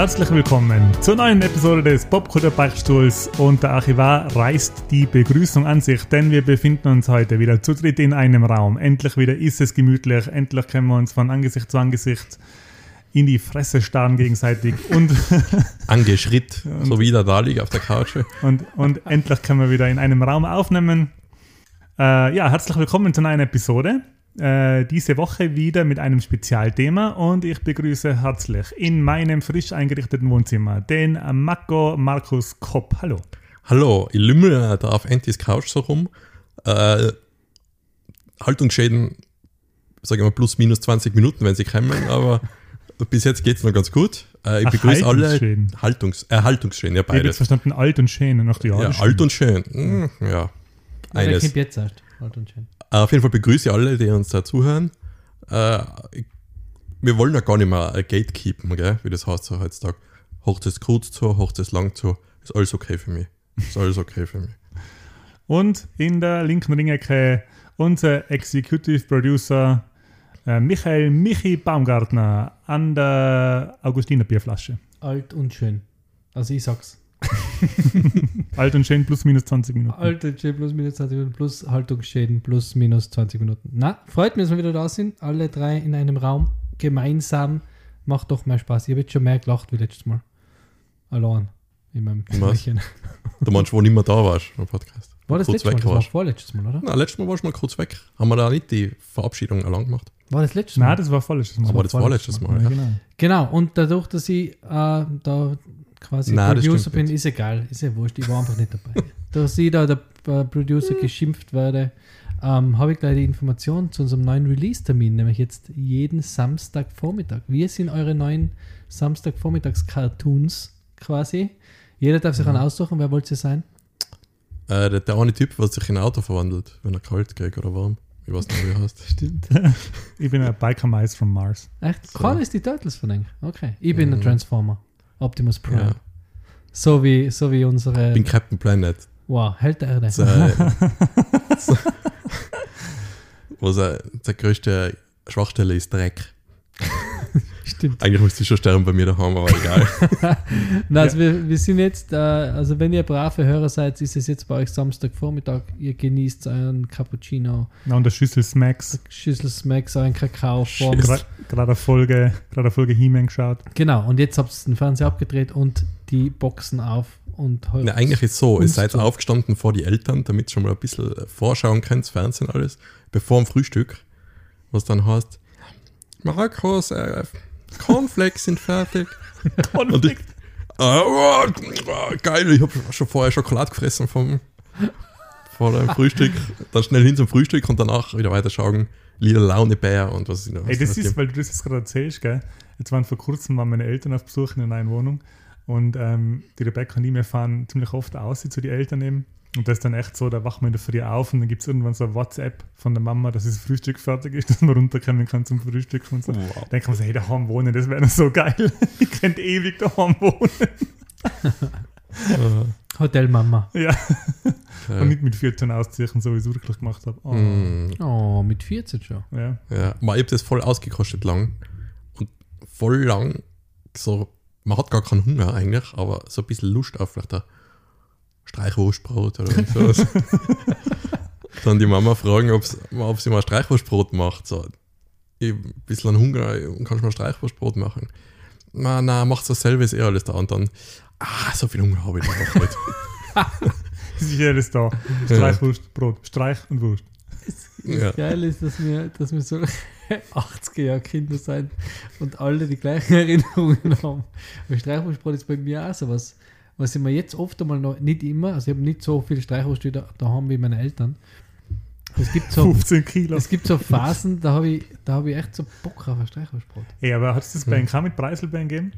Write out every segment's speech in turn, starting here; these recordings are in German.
Herzlich willkommen zur neuen Episode des Popkultur Beichtstuhls und der Archivar reißt die Begrüßung an sich, denn wir befinden uns heute wieder zu dritt in einem Raum. Endlich wieder ist es gemütlich, endlich können wir uns von Angesicht zu Angesicht in die Fresse starren gegenseitig und Angeschritt, so wie der da liegt auf der Couch. und, und endlich können wir wieder in einem Raum aufnehmen. Äh, ja, herzlich willkommen zur neuen Episode. Äh, diese Woche wieder mit einem Spezialthema und ich begrüße herzlich in meinem frisch eingerichteten Wohnzimmer den Mako Markus Kopp. Hallo. Hallo, ich lümmel da auf Antis Couch so rum. Äh, Haltungsschäden, sage ich mal, plus minus 20 Minuten, wenn sie kommen, aber bis jetzt geht es noch ganz gut. Äh, ich Ach, begrüße alle Haltungsschäden. Haltungs, äh, Haltungsschäden, ja Ich habe jetzt beides. verstanden, alt und schön. Noch die Ja, alt, alt und schön. Hm, ja, eines. kommt jetzt erst? Halt und schön. Auf jeden Fall begrüße ich alle, die uns da zuhören. Äh, ich, wir wollen ja gar nicht mehr gatekeepen, gell? wie das heißt so heutzutage. Hocht es kurz zu, hocht es lang zu. Ist alles okay für mich. Ist alles okay für mich. Und in der linken Ringecke unser Executive Producer äh, Michael Michi Baumgartner an der Augustiner Bierflasche. Alt und schön. Also ich sag's. Alt und schön plus minus 20 Minuten. Alt und schön plus minus 20 Minuten plus Haltungsschäden plus minus 20 Minuten. Na, freut mich, dass wir wieder da sind. Alle drei in einem Raum. Gemeinsam. Macht doch mehr Spaß. Ich habe jetzt schon mehr gelacht wie letztes Mal. Allein. In meinem? Zimmerchen. Du meinst, wo nicht mehr da warst am Podcast. War das letztes Mal? Das war vorletztes Mal, oder? Na, letztes Mal warst du mal kurz weg. Haben wir da nicht die Verabschiedung allein gemacht? War das letztes Mal? Nein, das war vorletztes Mal. Aber das war letztes Mal. Ja, Ja. genau. Genau, und dadurch, dass ich äh, da quasi Nein, Producer bin, ist egal, ist ja wurscht, ich war einfach nicht dabei. dass ich da der äh, Producer geschimpft werde, ähm, habe ich gleich die Information zu unserem neuen Release-Termin, nämlich jetzt jeden Samstagvormittag. Wir sind eure neuen Samstagvormittags-Cartoons quasi. Jeder darf sich einen aussuchen, wer wollt ihr sein? Äh, der, der eine Typ, was sich in ein Auto verwandelt, wenn er kalt geht oder warm. Ich weiß nicht, wie er heißt. Stimmt. Ich bin ein Biker Mice from Mars. Echt? So. Karl ist die Turtles von euch. Okay. Ich bin Mhm. Transformer. Optimus Prime. Ja. So, wie, so wie unsere. Ich bin Captain Planet. wow, Held der Erde. Äh, so, was er, der größte Schwachstelle ist Dreck. Stimmt. Eigentlich müsste ich schon sterben bei mir daheim, aber egal. Na, also wir, wir sind jetzt, äh, also wenn ihr brave Hörer seid, ist es jetzt bei euch Samstagvormittag. Ihr genießt euren Cappuccino, Na, und der Schüssel Smacks. Schüssel Smacks, euren Kakao. Gerade eine Folge, gerade eine Folge He-Man geschaut. genau, und jetzt habt ihr den Fernseher abgedreht und die Boxen auf und heute. Na, eigentlich ist so, ihr seid zu. aufgestanden vor die Eltern, damit ihr schon mal ein bisschen äh, vorschauen könnt, Fernsehen alles, bevor dem Frühstück, was dann heißt, Markus, äh, Cornflakes sind fertig. Ich, ah, oh, oh, geil, ich habe schon vorher Schokolade gefressen vom, vor dem Frühstück, dann schnell hin zum Frühstück und danach wieder weiterschauen, Lila Laune Bär und was ich noch Ey, das ist, weil du das jetzt gerade erzählst, gell? Jetzt waren vor kurzem waren meine Eltern auf Besuch in einer neuen Wohnung und ähm, die Rebecca und ich, wir fahren ziemlich oft aus zu den Eltern eben. Und das ist dann echt so, da wachen wir in der Früh auf und dann gibt es irgendwann so ein WhatsApp von der Mama, dass das Frühstück fertig ist, dass man runterkommen kann zum Frühstück und so. Wow. Dann kann man so, hey, daheim wohnen, das wäre so geil. ich könnte ewig daheim wohnen. Äh, Hotel Mama. Ja. äh, Und nicht mit 14 ausziehen, so wie ich es wirklich gemacht habe. Oh, mm. Oh, mit 14 schon. ja. Ja, man, ich habe das voll ausgekostet lang. Und voll lang, so, man hat gar keinen Hunger eigentlich, aber so ein bisschen Lust auf vielleicht ein Streichwurstbrot oder sowas. Dann die Mama fragen, ob's, ob sie mal Streichwurstbrot macht. So, ich ein bisschen Hunger, kannst du mal Streichwurstbrot machen? Na, na, macht das selber, ist eh alles da. Und dann, ah, so viel Hunger habe ich doch nicht. Ist ja alles da. Streichwurst, Brot, Streich und Wurst. Ja. Geil ist, dass wir, dass wir so 80er Jahre Kinder sein und alle die gleichen Erinnerungen haben. Weil Streichwurstbrot ist bei mir auch sowas, was ich mir jetzt oft einmal noch, nicht immer, also ich habe nicht so viel Streichwurst da, da haben wie meine Eltern. Es gibt so, 15 Kilo. es gibt so Phasen, da habe ich, da habe ich echt so Bock auf ein Streichwurstbrot. Ey, aber hat es das bei Ihnen auch mit Preiselbeeren gegeben?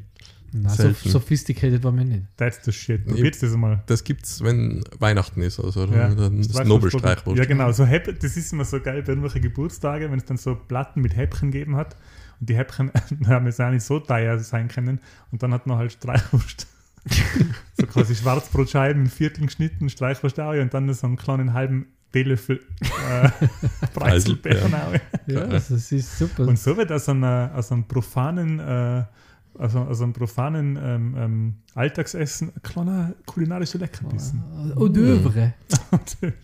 Na, so sophisticated war mir nicht. That's the shit. Probiert's das einmal. Das gibt's, wenn Weihnachten ist, also Ja. dann das Nobelstreichwurst. Ja, genau. So Häpp das ist immer so geil bei irgendwelchen Geburtstagen, wenn es dann so Platten mit Häppchen gegeben hat. Und die Häppchen haben jetzt auch nicht so teuer sein können. Und dann hat man halt Streichwurst. so quasi Schwarzbrotscheiben in Vierteln geschnitten, Streichwurst auch, und dann so einen kleinen halben Teelöffel äh, Preiselbeeren auch. Ja, Geil. also es ist super. Und so wird aus, einer, aus einem profanen äh, also, also einem profanen ähm, ähm, Alltagsessen ein kleiner kulinarischer Leckerbissen. Hors d'oeuvre.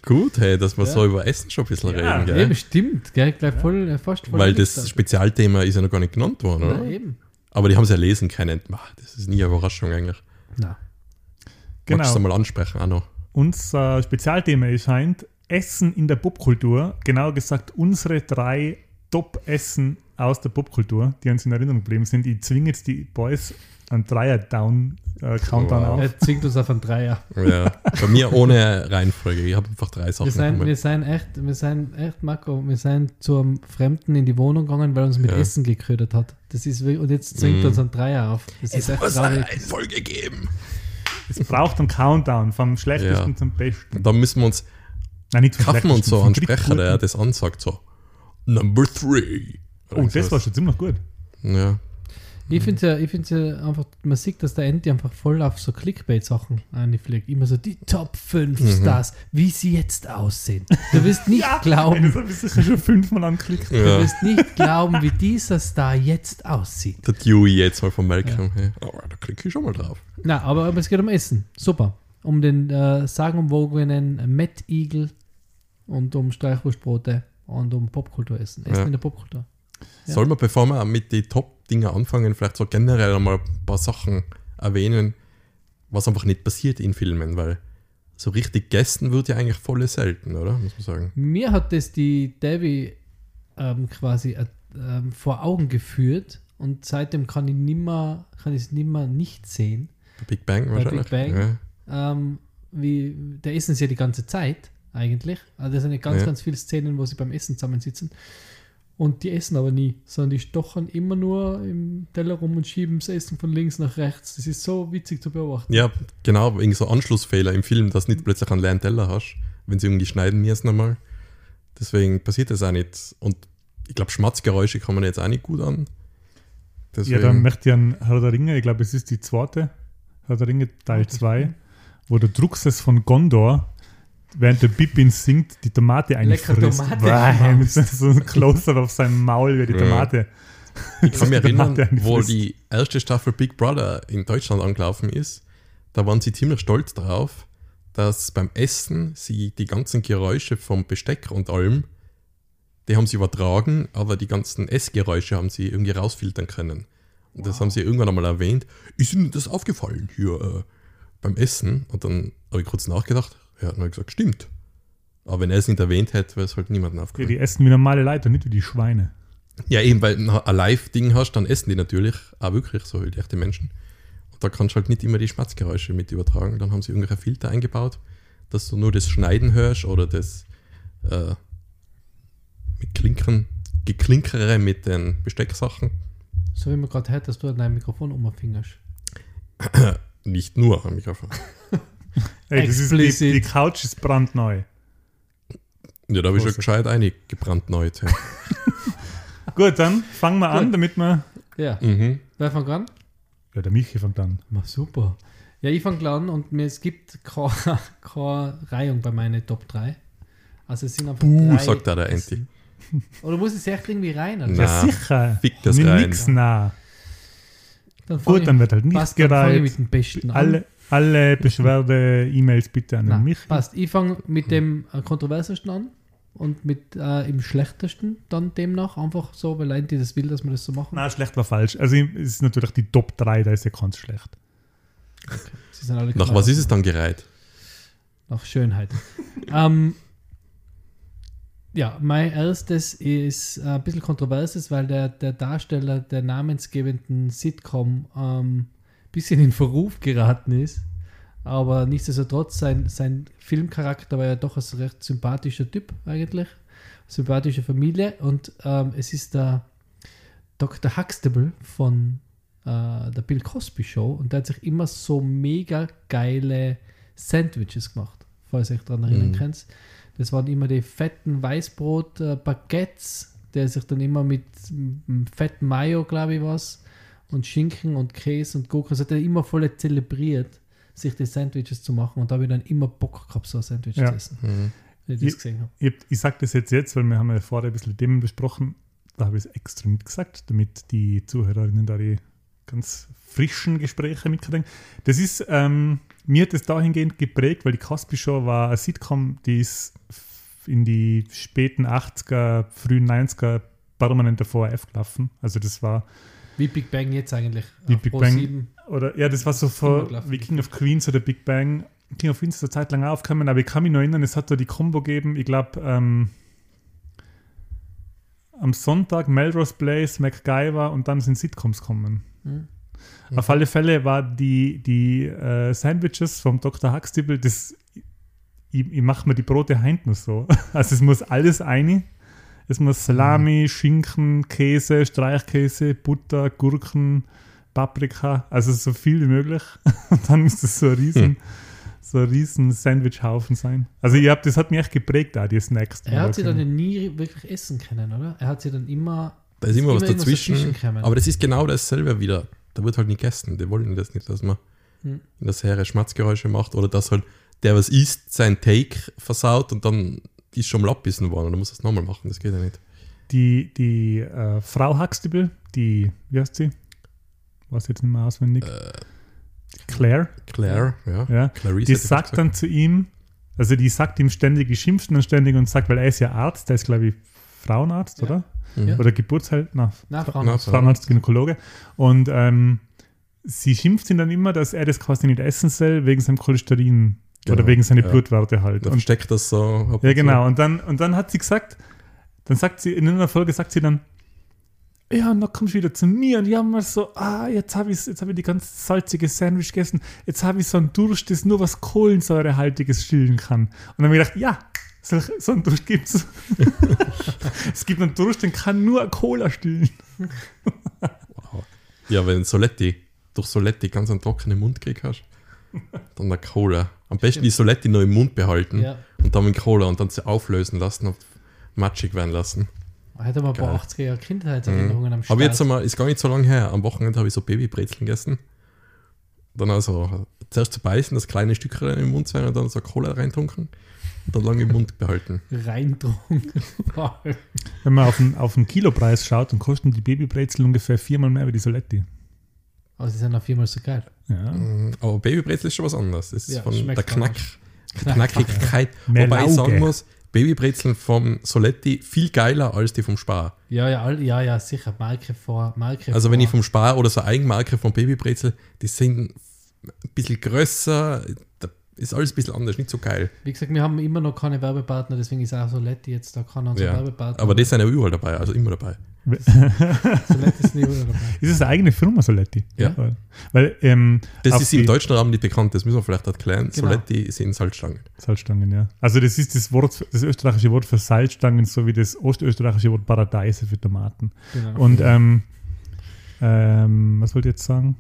Gut, hey, dass wir Ja. so über Essen schon ein bisschen Ja, reden, gell? Eben, stimmt. Gell? Gleich voll, äh, fast voll Weil das Spezialthema ist ja noch gar nicht genannt worden, oder? Nein, eben. Aber die haben es ja lesen können. Das ist nie eine Überraschung eigentlich. Nein. Genau. Magst du Genau. mal ansprechen auch noch? Unser Spezialthema erscheint Essen in der Popkultur. Genauer gesagt, unsere drei Top-Essen aus der Popkultur, die uns in Erinnerung geblieben sind. Ich zwinge jetzt die Boys einen Dreier-Down-Countdown Wow. auf. Er zwingt uns auf einen Dreier. Ja, bei mir ohne Reihenfolge. Ich habe einfach drei Sachen. Wir sind, wir sind echt, wir sind echt, Marco, wir sind zu einem Fremden in die Wohnung gegangen, weil er uns mit Ja. Essen geködert hat. Das ist wirklich, und jetzt zwingt Mhm. uns ein Dreier auf. Das ist echt muss eine traurig. Reihenfolge geben. Es braucht einen Countdown vom schlechtesten Ja. zum besten. Und dann müssen wir uns, Nein, nicht kaufen wir uns schlechtesten, so einen Sprecher, der das ansagt, so Number three. Oh, das war schon ziemlich gut. Ja, Ich finde ja, ich find's ja einfach, man sieht, dass der Andy einfach voll auf so Clickbait-Sachen einfliegt. Immer so die Top 5 Mhm. Stars, wie sie jetzt aussehen. Du wirst nicht Ey, glauben, das habe ich sicher schon fünfmal angeklickt. du ja. wirst nicht glauben, wie dieser Star jetzt aussieht. Der Dewey jetzt mal von Malcolm. Hey. Oh, da klicke ich schon mal drauf. Na, aber, aber es geht um Essen. Super. Um den äh, sagenumwogenen Matt Eagle und um Streichwurstbrote und um Popkulturessen. Essen Ja. in der Popkultur. Ja. Soll man, bevor wir mit den Top-Dingen anfangen, vielleicht so generell einmal ein paar Sachen erwähnen, was einfach nicht passiert in Filmen, weil so richtig gegessen wird ja eigentlich voll selten, oder? Muss man sagen. Mir hat das die Debbie ähm, quasi äh, ähm, vor Augen geführt und seitdem kann ich nimmer, kann ich es nimmer nicht sehen. Big Bang wahrscheinlich. Big Bang. Ja. Ähm, wie, da essen sie ja die ganze Zeit eigentlich. Also da sind ja ganz, Ja. ganz viele Szenen, wo sie beim Essen zusammensitzen. Und die essen aber nie, sondern die stochern immer nur im Teller rum und schieben das Essen von links nach rechts. Das ist so witzig zu beobachten. Ja, genau, wegen so Anschlussfehler im Film, dass du nicht plötzlich einen leeren Teller hast, wenn sie irgendwie schneiden müssen nochmal. Deswegen passiert das auch nicht. Und ich glaube, Schmatzgeräusche kann man jetzt auch nicht gut an. Ja, Deswegen, dann möchte ich an Herr der Ringe, ich glaube, es ist die zweite, Herr der Ringe Teil 2, wo der Druckses von Gondor, während der Pippin singt, die Tomate Lecker einfrisst. Tomate so ein Close-up auf seinem Maul, wie die. Tomate. ich kann mich erinnern, wo die erste Staffel Big Brother in Deutschland angelaufen ist, da waren sie ziemlich stolz drauf, dass beim Essen sie die ganzen Geräusche vom Besteck und allem, die haben sie übertragen, aber die ganzen Essgeräusche haben sie irgendwie rausfiltern können. Und das haben sie irgendwann einmal erwähnt. Ist Ihnen das aufgefallen hier äh, beim Essen? Und dann habe ich kurz nachgedacht. Ja, dann habe ich gesagt, stimmt. Aber wenn er es nicht erwähnt hätte, wäre es halt niemandem Ja, aufgefallen. die essen wie normale Leute nicht wie die Schweine. Ja, eben, weil du ein Live-Ding hast, dann essen die natürlich auch wirklich so wie echte Menschen. Und da kannst du halt nicht immer die Schmatzgeräusche mit übertragen. Dann haben sie irgendwelche Filter eingebaut, dass du nur das Schneiden hörst oder das äh, mit Klinkern, Geklinkere mit den Bestecksachen. So wie man gerade hört, dass du an deinem Mikrofon umfingerst. Nicht nur am Mikrofon. Hey, das ist die, die Couch ist brandneu. Ja, da habe ich schon gescheit eingebrannt neu. Ja. Gut, dann fangen wir an, damit wir. Ja, mhm. wer fängt an? Ja, der Michi fängt an. Na, super. Ja, ich fange an und mir, es gibt keine, keine Reihung bei meinen Top 3. Also es sind einfach Buh, drei sagt da der Essen. Oder muss es echt irgendwie rein? Oder? Na. Ja, sicher. fick das rein. Nix nah. Dann Gut, ich- dann wird halt nicht passt, dann fange ich gereiht. Alle, alle Beschwerde-E-Mails bitte an Nein, Michi. passt. Ich fange mit dem äh, kontroversesten an und mit äh, im schlechtesten dann demnach. Einfach so, weil Leute das will, dass wir das so machen. Na, schlecht war falsch. Also es ist natürlich die Top 3, da ist ja ganz schlecht. Sie sind alle Nach was ist es dann gereiht? Nach Schönheit. ähm, ja, mein erstes ist äh, ein bisschen kontroverses, weil der, der Darsteller der namensgebenden Sitcom ein bisschen in Verruf geraten ist. Aber nichtsdestotrotz, sein, sein Filmcharakter war ja doch ein recht sympathischer Typ eigentlich. Sympathische Familie. Und ähm, es ist der Dr. Huxtable von äh, der Bill Cosby Show. Und der hat sich immer so mega geile Sandwiches gemacht, falls ihr euch daran erinnern Mhm. könnt. Das waren immer die fetten Weißbrot-Baguettes, der sich dann immer mit fetten Mayo, glaube ich, was, und Schinken und Käse und Gurken, also hat er immer voll zelebriert, sich die Sandwiches zu machen. Und da habe ich dann immer Bock gehabt, so ein Sandwich Ja. zu essen, Mhm. wenn ich das habe. Ich, ich sage das jetzt jetzt, weil wir haben ja vorher ein bisschen Themen besprochen. Da habe ich es extra mitgesagt, damit die Zuhörerinnen da die ganz frischen Gespräche mitkriegen. Das ist, ähm, mir hat das dahingehend geprägt, weil die Cosby Show war eine Sitcom, die ist in die späten 80er, frühen 90er permanent auf ORF gelaufen. Also das war Wie Big Bang jetzt eigentlich. Wie Big Pro Bang. 7. Oder ja, das war so vor wie King of Queens oder Big Bang. King of Queens ist eine Zeit lang aufgekommen, aber ich kann mich noch erinnern, es hat da die Combo gegeben, ich glaube, ähm, am Sonntag Melrose Place, MacGyver und dann sind Sitcoms kommen. Mhm. Auf alle Fälle war die, die äh, Sandwiches vom Dr. Huxtable, das, ich, ich mache mir die Brote heint nur so. Also es muss alles eine. Es muss Salami, Schinken, Käse, Streichkäse, Butter, Gurken, Paprika, also so viel wie möglich. Und dann muss das so ein riesen, Hm. so ein riesen Sandwichhaufen sein. Also ich hab, das hat mich echt geprägt, auch die Snacks. die Er hat sie da dann nie wirklich essen können, oder? Er hat sie dann immer. Da ist immer was Immer dazwischen. dazwischen aber das ist genau dasselbe wieder. Da wird halt nicht gegessen. Die wollen das nicht, dass man Hm. in der Serie Schmatzgeräusche macht oder dass halt der, was isst, sein Take versaut und dann ist schon mal abbissen worden und dann muss er es nochmal machen. Das geht ja nicht. Die, die äh, Frau Huxtable, die, wie heißt sie? Weiß jetzt nicht mehr auswendig. Äh. Claire, Claire, ja. ja. Clarice Die sagt dann zu ihm, also die sagt ihm ständig, die schimpft dann ständig und sagt, weil er ist ja Arzt, der ist glaube ich Frauenarzt, Ja. oder? Mhm. Oder Geburtsheld, na, Na, Fra- Frauen. Na, Frauenarzt, Gynäkologe. Und ähm, sie schimpft ihn dann immer, dass er das quasi nicht essen soll, wegen seinem Cholesterin oder Genau, wegen seiner ja. Blutwerte halt. Da Und, steckt das so. ab ja, genau. Und dann, und dann hat sie gesagt, dann sagt sie, in einer Folge sagt sie dann, ja, und dann kommst du wieder zu mir und jammer so, ah, jetzt habe ich, jetzt hab ich die ganz salzige Sandwich gegessen, jetzt habe ich so einen Durst, das nur was Kohlensäurehaltiges stillen kann. Und dann habe ich gedacht, ja, so, so einen Durst gibt es. es gibt einen Durst, den kann nur Cola stillen. Ja, wenn Soletti, durch Soletti ganz einen trockenen Mund gekriegt hast, dann der Cola. Am besten die Soletti noch im Mund behalten Ja. und dann mit Cola und dann sie auflösen lassen und matschig werden lassen. Hat aber ein paar Geil. 80er Jahre Kindheitserinnerungen am Start. Aber jetzt einmal, ist gar nicht so lange her, am Wochenende habe ich so Babybrezeln gegessen. Dann also zuerst zu beißen, das kleine Stückchen im Mund sein und dann so Cola reintunken und dann lange im Mund behalten. Reintrunken. Wenn man auf den, auf den Kilopreis schaut, dann kosten die Babybrezel ungefähr viermal mehr wie die Soletti. Aber sie sind auf viermal so geil. Ja. Mm, Aber Babybrezel ist schon was anderes. Das ist Ja, von der Knack, Knack- Knackigkeit. Mehr Wobei ich sagen muss, Babybrezeln vom Soletti viel geiler als die vom Spar. Ja, ja, ja, ja, sicher. Marke vor, Marke Also vor. wenn ich vom Spar oder so Eigenmarke von Babybrezel, die sind ein bisschen größer, da ist alles ein bisschen anders, nicht so geil. Wie gesagt, wir haben immer noch keine Werbepartner, deswegen ist auch Soletti jetzt da keiner unser Ja. Werbepartner. Aber die sind ja überall dabei, also immer dabei. Soletti ist nie wieder dabei. Ist es eine eigene Firma, Soletti? Ja. Weil, weil ähm, Das ist im deutschen Raum nicht bekannt, das müssen wir vielleicht erklären. Genau. Soletti sind Salzstangen. Salzstangen, ja. Also das ist das Wort, das österreichische Wort für Salzstangen, so wie das ostösterreichische Wort Paradeise für Tomaten. Genau. Und ähm, ähm, was wollte ich jetzt sagen?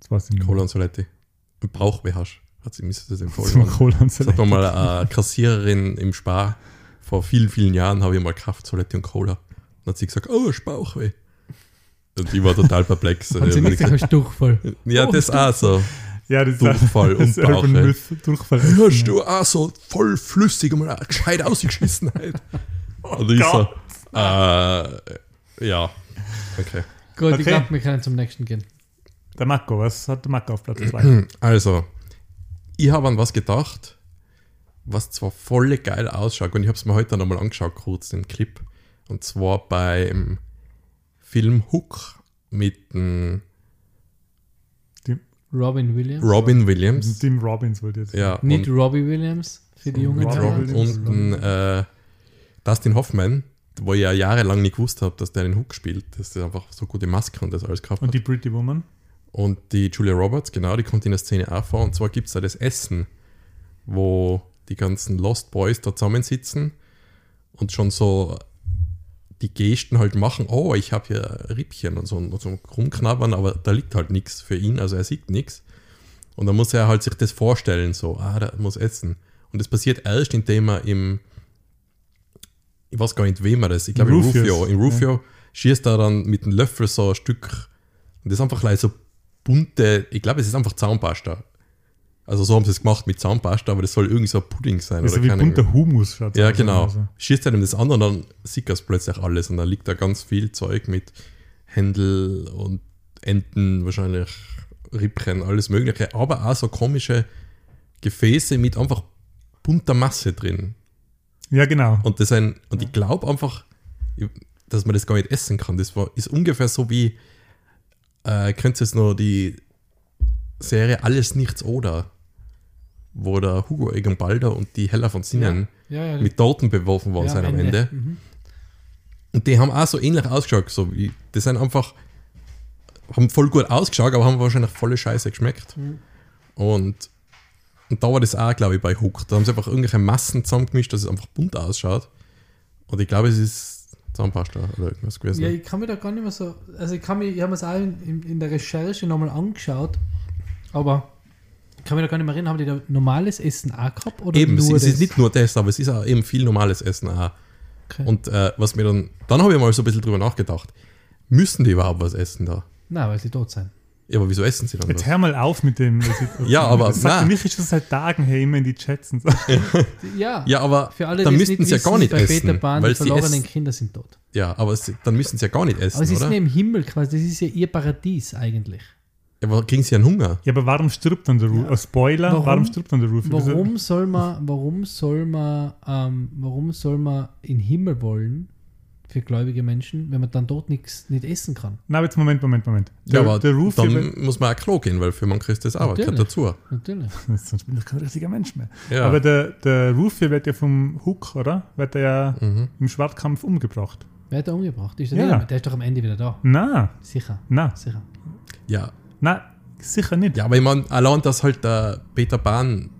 Das war's nicht. Cola und Soletti. Hast, hat sie mir das empfohlen. Cola und Das hat Soletti. mal eine Kassiererin im Spar vor vielen, vielen Jahren habe ich mal gekauft, Soletti und Cola. Dann hat sie gesagt, oh, Bauchweh. Und ich war total perplex. Und sie nicht gesagt, Durchfall. ja, Oh, das auch so. Ja, das ist Durchfall das und Bauch, Durchfall. Hörst du auch so voll flüssig und mal eine gescheit ausgeschissen halt. Und ich so, äh, ja, okay. Gut, Okay. ich glaube, wir können zum nächsten gehen. Der Marco, was hat der Marco auf Platz 2? Also, ich habe an was gedacht, was zwar voll geil ausschaut und ich habe es mir heute nochmal angeschaut, kurz den Clip. Und zwar beim Film Hook mit dem Robin Williams. Robin Williams. Tim Robbins wollte jetzt Ja, Nicht Robbie Williams für die jungen. Robin und ein, äh, Dustin Hoffman, wo ich ja jahrelang nicht gewusst habe, dass der den Hook spielt, dass der einfach so gute Maske und das alles gehabt Und hat. die Pretty Woman. Und die Julia Roberts, genau, die kommt in der Szene auch vor. Und zwar gibt es da das Essen, wo die ganzen Lost Boys da zusammensitzen und schon so die Gesten halt machen, oh, ich habe hier Rippchen und so, und so rumknabbern, aber da liegt halt nichts für ihn, also er sieht nichts. Und dann muss er halt sich das vorstellen, so, ah, der muss essen. Und das passiert erst, indem er im, ich weiß gar nicht, wem er das, ich glaube in Rufio, in Rufio schießt er dann mit dem Löffel so ein Stück, und das ist einfach like so bunte, ich glaube, es ist einfach Zahnpasta. Also so haben sie es gemacht mit Zahnpasta, aber das soll irgendwie so ein Pudding sein. Also oder wie bunter Humus schaut Ja, genau. Also. Schießt ihm das an und dann er es plötzlich alles und dann liegt da ganz viel Zeug mit Händel und Enten, wahrscheinlich Rippchen, alles Mögliche, aber auch so komische Gefäße mit einfach bunter Masse drin. Ja, genau. Und, das ein, und ich glaube einfach, dass man das gar nicht essen kann. Das war, ist ungefähr so wie, äh, könnt ihr jetzt noch die Serie Alles Nichts Oder, wo der Hugo Egan Balder und die Hella von Sinnen Ja, ja. mit Torten beworfen worden ja, sind am Ende. Mhm. Und die haben auch so ähnlich ausgeschaut. So wie, die sind einfach, haben voll gut ausgeschaut, aber haben wahrscheinlich volle Scheiße geschmeckt. Mhm. Und, und da war das auch, glaube ich, bei Hook. Da haben sie einfach irgendwelche Massen zusammengemischt, dass es einfach bunt ausschaut. Und ich glaube, es ist Zahnpasta oder irgendwas gewesen. Ja, ich kann mir da gar nicht mehr so. Also, ich kann mir, ich habe mir es auch in, in, in der Recherche nochmal angeschaut, aber kann mir da gar nicht mehr erinnern, haben die da normales Essen auch gehabt? Oder eben, es, nur es das? ist nicht nur das, aber es ist auch eben viel normales Essen auch. Okay. Und äh, was mir dann, dann habe ich mal so ein bisschen drüber nachgedacht. Müssen die überhaupt was essen da? Nein, weil sie tot sind. Ja, aber wieso essen sie dann Jetzt was? hör mal auf mit dem. Ja, aber Das sagt nein. mich schon seit Tagen hey, immer in die Chats und so. Ja, Ja, aber für alle, dann die es müssten sie ja wissen, gar nicht bei essen. Peter Pan, weil die verlorenen essen, Kinder sind tot. ja, aber sie, dann müssen sie ja gar nicht essen, Aber sie sind oder? ja im Himmel quasi, das ist ja ihr Paradies eigentlich. Ja, aber kriegen sie einen Hunger? Ja, aber warum stirbt dann der Roof? Ja. Spoiler, Warum- warum, stirbt dann der Roof? Warum soll man, warum soll man, ähm, warum soll man in den Himmel wollen für gläubige Menschen, wenn man dann dort nichts nicht essen kann? Na, jetzt Moment, Moment, Moment. Ja, aber der Roof, dann wird- muss man auch Klo gehen, weil für manche ist das auch Natürlich. gehört dazu. Natürlich. sonst bin ich kein richtiger Mensch mehr. Ja. Aber der, der Rufy wird ja vom Hook, oder? Wird er ja Mhm. im Schwertkampf umgebracht. Wer hat er umgebracht? Ist er Ja. nicht, der ist doch am Ende wieder da. Na, Sicher. na, Sicher. Ja. Na, sicher nicht. ja, aber ich meine, allein, dass halt der Peter Pan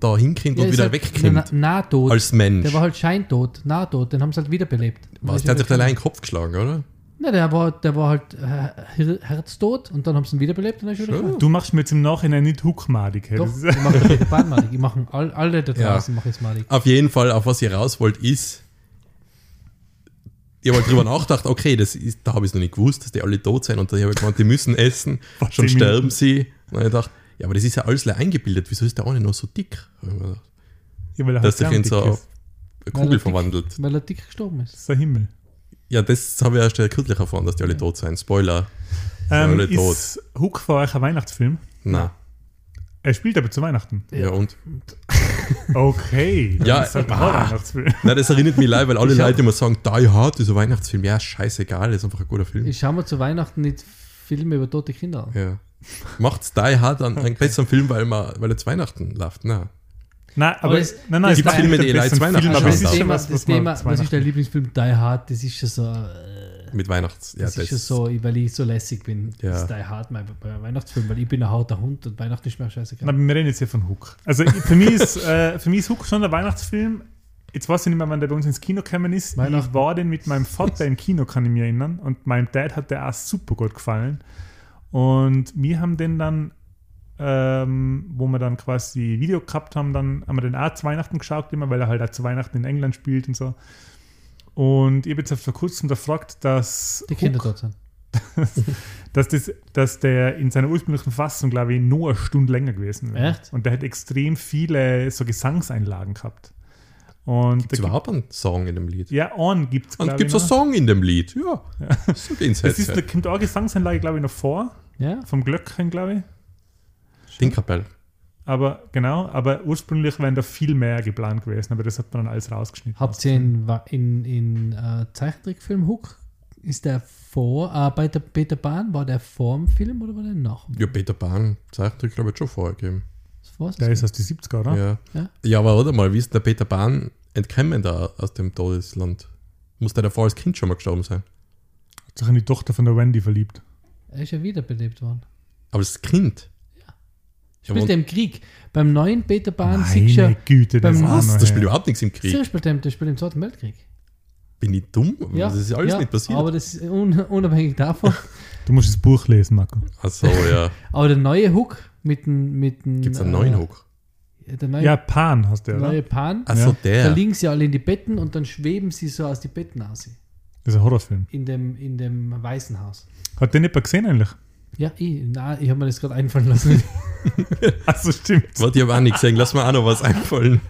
da hinkommt und ist wieder halt wegkommt na- Nahtot. als Mensch. Der war halt scheintot, nahtot, den haben sie halt wiederbelebt. Was, der hat sich da allein in den Kopf geschlagen, oder? Nein, der war, der war halt äh, Her- herztot und dann haben sie ihn wiederbelebt und dann ist wieder. Du machst mir jetzt im Nachhinein nicht hookmadig. Hey. Doch, ich mache Peter Pan malig. Ich mache all, alle da Ja. draußen mache ich malig. Auf jeden Fall, auf was ihr raus wollt, ist, ich habe halt drüber nachgedacht, okay, das ist, da habe ich es noch nicht gewusst, dass die alle tot sind und da habe ich gemeint, die müssen essen, schon sterben Minuten? sie. Und dann habe ich gedacht, ja, aber das ist ja alles eingebildet, wieso ist der eine noch so dick? Ja, weil er Dass halt sich in dick so eine ist. Weil Kugel er dick- verwandelt. Weil er dick gestorben ist. Das ist der Himmel. Ja, das habe ich erst kürzlich erfahren, dass die alle tot sind. Spoiler. Ähm, alle ist Hook für euch ein Weihnachtsfilm? Na, Er spielt aber zu Weihnachten. ja, und? Okay. dann Ja, ist halt ein ah. Weihnachtsfilm. Nein, das erinnert mich leid, weil alle Ich hab- Leute immer sagen, Die Hard ist ein Weihnachtsfilm. Ja, scheißegal, ist einfach ein guter Film. Ich schaue mir zu Weihnachten nicht Filme über tote Kinder an. Ja. Macht's Die Hard an einen besseren Film, weil, man, weil er zu Weihnachten läuft. Nein. Nein, aber, es- nein, nein, es es gibt ist Filme, die der Leute besten zu Weihnachten Aber schauen das. Thema, was- das was man Thema zu was ist der Weihnachten- Lieblingsfilm? Die Hard, das ist schon so, äh, Mit Weihnachts. Ja, das ist schon so, weil ich so lässig bin. Ja. Das ist Die Hard mein, Weihnachtsfilm, weil ich bin ein harter Hund und Weihnachten ist mir scheißegal. Na, wir reden jetzt hier von Hook. Also ich- für mich ist, äh, für mich ist Hook schon der Weihnachtsfilm. Jetzt weiß ich nicht mehr, wann der bei uns ins Kino gekommen ist. Ich war den mit meinem Vater im Kino, kann ich mich erinnern. Und meinem Dad hat der auch super gut gefallen. Und wir haben den dann, ähm, wo wir dann quasi Video gehabt haben, dann haben wir den auch zu Weihnachten geschaut, immer, weil er halt auch zu Weihnachten in England spielt und so. Und ich habe jetzt vor kurzem gefragt, dass die Kinder Hook- dort sind. dass, das, dass der in seiner ursprünglichen Fassung, glaube ich, nur eine Stunde länger gewesen wäre. Echt? Und der hat extrem viele so Gesangseinlagen gehabt. Und Gibt es da überhaupt einen Song in dem Lied? gibt, ja, einen gibt es, Und gibt es einen. Song in dem Lied? Ja. So geht's Es ist, da kommt auch eine Gesangseinlage, glaube ich, noch vor, Ja? vom Glöckchen, glaube ich. Stingkapelle. Aber genau, aber ursprünglich wären da viel mehr geplant gewesen, aber das hat man dann alles rausgeschnitten. Habt ihr in, in, in äh, Zeichentrickfilm Hook? Ist der vor, äh, bei der Peter Pan, war der vor dem Film oder war der nach? dem Ja, Peter Pan, Zeichentrick, glaube ich, hat schon vorher gegeben. Das war's Der ist aus die 70er, oder? Ja. Ja. ja, aber warte mal, wie ist der Peter Pan entkommen da aus dem Todesland? Muss der davor als Kind schon mal gestorben sein? Hat sich in die Tochter von der Wendy verliebt. Er ist ja wiederbelebt worden. Aber das Kind? Ja. Spielt er im Krieg. Beim neuen Peter Pan Meine siehst du ja, Güte, das beim- was? her. spielt überhaupt nichts im Krieg. Spielt er, der spielt im Zweiten Weltkrieg. Bin ich dumm? Ja, das ist alles ja, nicht passiert. Aber das ist un, unabhängig davon. Du musst das Buch lesen, Marco. Achso, ja. aber der neue Hook mit dem. Mit dem Gibt es einen neuen Hook? Äh, der neue, Ja, Pan hast du, der oder? neue Pan. Achso, Ja. Da der. liegen sie alle in die Betten und dann schweben sie so aus die Betten aus. Das ist ein Horrorfilm. In dem, in dem Waisenhaus. Hat den jemand gesehen eigentlich? Ja, ich, na, ich habe mir das gerade einfallen lassen. Achso, stimmt. Warte, ich habe auch nicht gesehen. Lass mir auch noch was einfallen.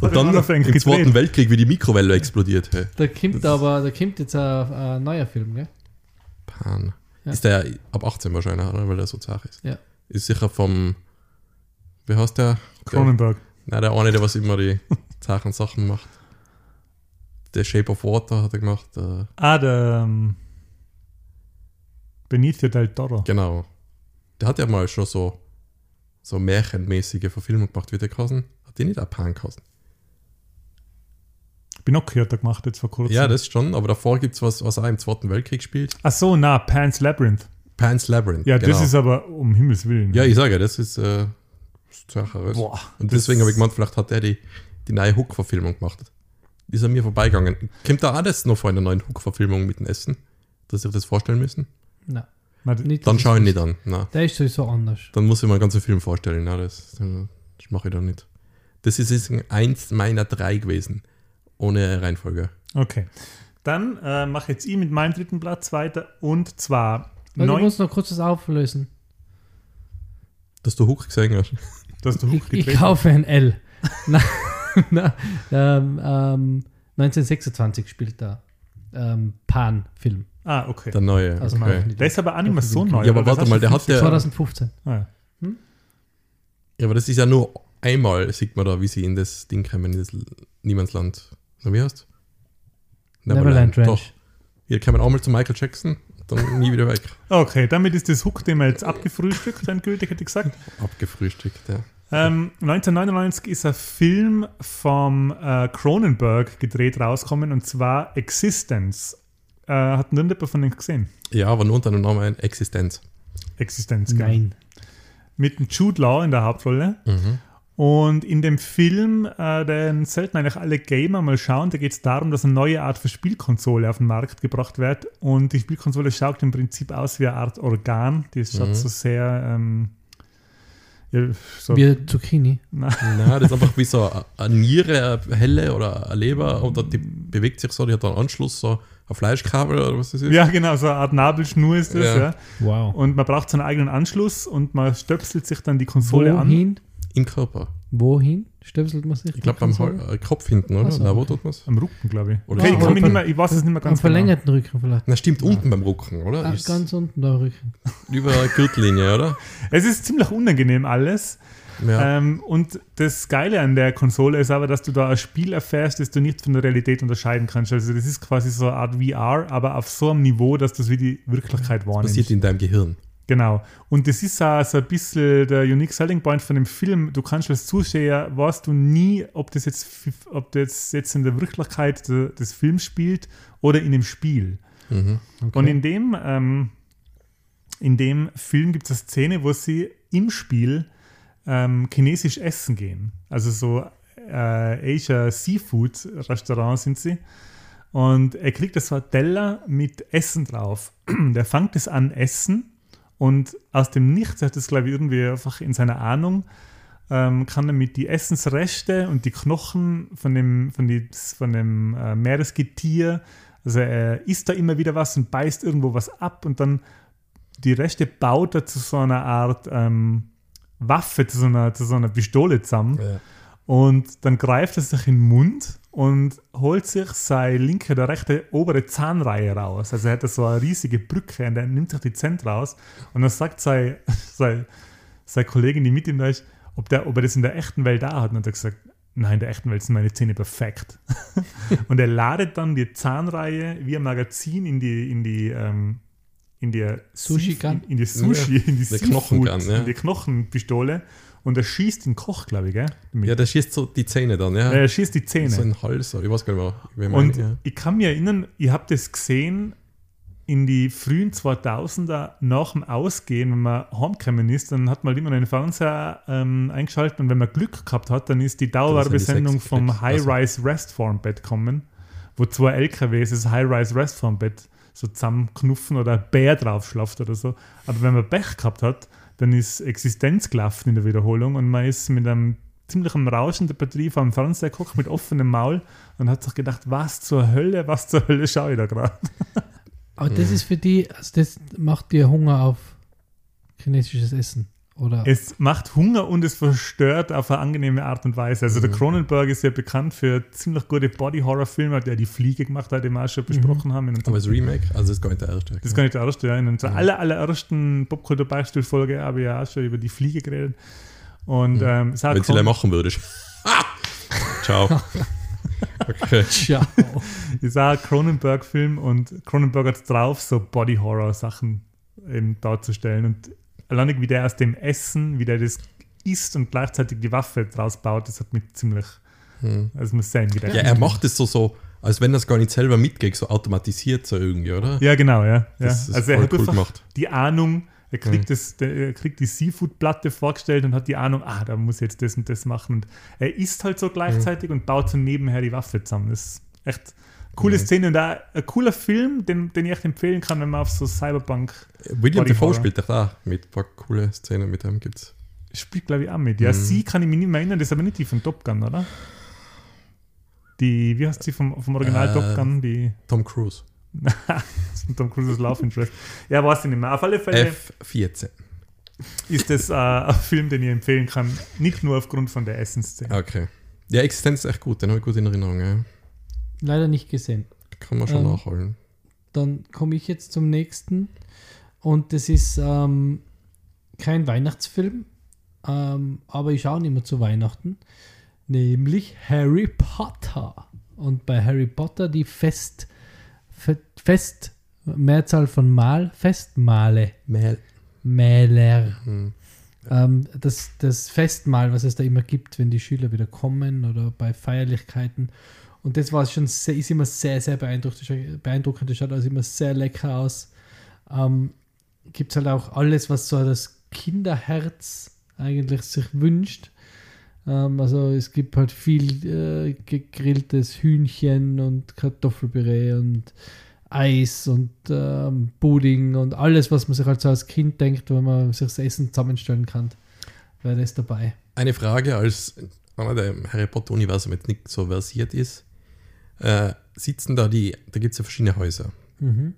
Und dann im Zweiten gedreht? Weltkrieg, wie die Mikrowelle explodiert. Hey. da kommt aber, da kommt jetzt ein, ein neuer Film, gell? Pan. Ja. Ist der ab 18 wahrscheinlich, oder? weil der so zart ist. Ja. Ist sicher vom, wie heißt der? Cronenberg. Nein, der eine, der was immer die zarten Sachen macht. Der Shape of Water hat er gemacht. Äh, Ah, der ähm, Benicio del Toro. genau. Der hat ja mal schon so, so märchenmäßige Verfilmung gemacht, wie der geheißen. Hat die nicht auch Pan geheißen? Pinocchio hat er gemacht jetzt vor kurzem. Ja, das schon, aber davor gibt es was, was auch im Zweiten Weltkrieg spielt. Ach so, na, Pan's Labyrinth. Pan's Labyrinth. Ja, genau. das ist aber um Himmels Willen. Ja, ich sage, ja, das ist äh. Boah, Und deswegen habe ich gemeint, vielleicht hat er die, die neue Hook-Verfilmung gemacht. Die ist an mir vorbeigegangen. Kommt da alles noch vor einer neuen Hook-Verfilmung mit dem Essen? Dass ich das vorstellen müssen? Nein, Na, nicht, Dann schaue ich nicht an. Nein. Der ist sowieso anders. Dann muss ich mir einen ganzen Film vorstellen. Nein, das, das mache ich dann nicht. Das ist jetzt eins meiner drei gewesen. Ohne Reihenfolge. Okay. Dann äh, mache jetzt ich mit meinem dritten Platz weiter und zwar Weil ich neun, muss noch kurz das auflösen. Dass du Hook gesehen hast. dass du Ich, ich kaufe ein L. na, na, ähm, ähm, 1926 spielt da ähm, Pan-Film. Ah, okay. Der neue. Also okay. Der ist aber auch nicht mehr so neu. Ja, aber warte mal, der hat 50 ja- 2015. Ah, ja. Ja, aber das ist ja nur einmal, sieht man da, wie sie in das Ding kommen, in das Niemandsland. Na, wie heißt Neverland Doch. Ranch. Hier kommen auch mal zu Michael Jackson, dann nie wieder weg. Okay, damit ist das Hook-Thema jetzt abgefrühstückt, endgültig hätte ich gesagt. Abgefrühstückt, ja. Ähm, 1999 ist ein Film vom äh, Cronenberg gedreht rausgekommen und zwar Existence. Äh, hat niemand von denen gesehen? Ja, aber nur unter dem Namen Existenz. Existenz, gell? Nein. Mit dem Jude Law in der Hauptrolle. Mhm. Und in dem Film, äh, den sollten eigentlich alle Gamer mal schauen, da geht es darum, dass eine neue Art von Spielkonsole auf den Markt gebracht wird. Und die Spielkonsole schaut im Prinzip aus wie eine Art Organ. Die schaut Mhm. so sehr. Ähm, so, Wie Zucchini. Nein, das ist einfach wie so eine- Niere, eine helle oder eine Leber oder die bewegt sich so, die hat einen Anschluss, so ein Fleischkabel oder was das ist. ja, genau, so eine Art Nabelschnur ist das. Ja. Ja. Wow. Und man braucht so einen eigenen Anschluss und man stöpselt sich dann die Konsole an. Wohin? Im Körper. Wohin stöpselt man sich? Ich glaube Hol- äh, Kopf hinten, oder? Ach so, Na, wo okay. tut man es? Am Rücken, glaube ich. Oder okay, ich, kann mich Am- nicht mehr, ich weiß es nicht mehr Am ganz genau. verlängerten Rücken vielleicht. Na, stimmt, unten beim Rücken, oder? Ist ganz unten beim Rücken. über eine Gürtellinie, oder? Es ist ziemlich unangenehm alles. Ja. Ähm, und das Geile an der Konsole ist aber, dass du da ein Spiel erfährst, das du nicht von der Realität unterscheiden kannst. Also das ist quasi so eine Art VR, aber auf so einem Niveau, dass du es wie die Wirklichkeit wahrnimmst. passiert in deinem Gehirn. Genau. Und das ist auch so ein bisschen der unique selling point von dem Film. Du kannst als Zuschauer, weißt du nie, ob das jetzt, ob das jetzt in der Wirklichkeit de, des Films spielt oder in dem Spiel. Mhm. Und in dem, ähm, in dem Film gibt es eine Szene, wo sie im Spiel ähm, chinesisch essen gehen. Also so äh, Asia Seafood Restaurant sind sie. Und er kriegt das so Teller mit Essen drauf. Der fängt es an essen und aus dem Nichts, hat das glaube ich irgendwie einfach in seiner Ahnung, ähm, kann er mit die Essensreste und die Knochen von dem, von die, von dem äh, Meeresgetier, also er isst da immer wieder was und beißt irgendwo was ab und dann die Reste baut er zu so einer Art ähm, Waffe, zu so einer, zu so einer Pistole zusammen. Ja. Und dann greift er sich in den Mund und holt sich seine linke oder rechte obere Zahnreihe raus. Also er hat da so eine riesige Brücke und er nimmt sich die Zähne raus. Und dann sagt seine, seine, seine Kollegin, die mit ihm da ist, ob, der, ob er das in der echten Welt da hat. Und dann hat er gesagt, nein, in der echten Welt sind meine Zähne perfekt. und er ladet dann die Zahnreihe wie ein Magazin in die, in die, ähm, in die Sushi Gun? in die Sushi, in die Der Seafood, Knochengun, ja. in die Knochenpistole und er schießt den Koch, glaube ich, gell? damit. ja, der schießt so die Zähne dann, ja. Er schießt die Zähne. So ein Hals, ich weiß gar nicht mehr, und ja. ich kann mich erinnern, ich habe das gesehen in die frühen 2000er nach dem Ausgehen, wenn man heimgekommen ist, dann hat man immer einen Fernseher ähm, eingeschaltet und wenn man Glück gehabt hat, dann ist die Dauerwerbesendung vom. High-Rise Restform-Bett kommen, wo zwei LKWs das High-Rise Restform-Bett so zusammenknuffen oder ein Bär drauf schlaft oder so. Aber wenn man Pech gehabt hat, dann ist Existenz gelaufen in der Wiederholung und man ist mit einem ziemlichen Rauschen der Batterie vor dem Fernseher geguckt mit offenem Maul und hat sich gedacht, was zur Hölle, was zur Hölle schaue ich da gerade? Aber das ist für die, also das macht dir Hunger auf chinesisches Essen. Oder Es macht Hunger und es verstört auf eine angenehme Art und Weise. Also der Cronenberg ist ja bekannt für ziemlich gute Body-Horror-Filme, der die Fliege gemacht hat, den wir auch schon besprochen haben. In unserem- Aber das Remake, also das ist gar nicht der erste. das ist gar nicht der erste, ja. In unserer aller, allerersten Popkultur-Beispielfolge habe ich ja auch schon über die Fliege geredet. Und ähm, ist auch Wenn sie Cron- gleich machen würdest. Ciao. Okay. Ciao. ist auch ein Cronenberg-Film und Cronenberg hat es drauf, so Body-Horror-Sachen eben darzustellen. Und alleine wie der aus dem Essen, wie der das isst und gleichzeitig die Waffe draus baut, das hat mich ziemlich. Also muss sein, wie der. Ja, er macht es so, so, als wenn er es gar nicht selber mitgeht, so automatisiert so irgendwie, oder? Ja, genau, ja. ja. Das ist also er hat cool gemacht. die Ahnung, er kriegt, das, der, er kriegt die Seafood-Platte vorgestellt und hat die Ahnung, ah, da muss ich jetzt das und das machen. Und er isst halt so gleichzeitig und baut so nebenher die Waffe zusammen. Das ist echt coole Szene und auch ein cooler Film, den, den ich echt empfehlen kann, wenn man auf so Cyberpunk William Defoe spielt doch da mit ein paar coole Szenen mit ihm gibt's. spielt, glaube ich, auch mit. Ja, Mhm. sie kann ich mich nicht mehr erinnern, das ist aber nicht die von Top Gun, oder? Die, wie heißt sie vom, vom Original Äh, Top Gun? Die Tom Cruise. Tom Cruise's Love Interest. Ja, weiß ich nicht mehr. Auf alle Fälle. F14. ist das äh, ein Film, den ich empfehlen kann. Nicht nur aufgrund von der Essensszene. Okay. Ja, Existenz ist echt gut, den habe ich gut in Erinnerung. Ja. Leider nicht gesehen. Kann man schon Ähm, nachholen. Dann komme ich jetzt zum nächsten. Und das ist ähm, kein Weihnachtsfilm, ähm, aber ich schaue nicht mehr zu Weihnachten. Nämlich Harry Potter. Und bei Harry Potter die Fest, Fe- Fest, Mehrzahl von Mal, Festmale, Mel. Mäler. Hm. Ähm, das, das Festmahl, was es da immer gibt, wenn die Schüler wieder kommen oder bei Feierlichkeiten. Und das war schon sehr, ist immer sehr, sehr beeindruckend. Das schaut- also immer sehr lecker aus. Ähm, gibt es halt auch alles, was so das Kinderherz eigentlich sich wünscht. Ähm, also es gibt halt viel äh, gegrilltes Hühnchen und Kartoffelpüree und Eis und ähm, Pudding und alles, was man sich halt so als Kind denkt, wenn man sich das Essen zusammenstellen kann, wäre das dabei. Eine Frage, als einer, der im Harry Potter-Universum jetzt nicht so versiert ist, äh, sitzen da die, da gibt es ja verschiedene Häuser. Mhm.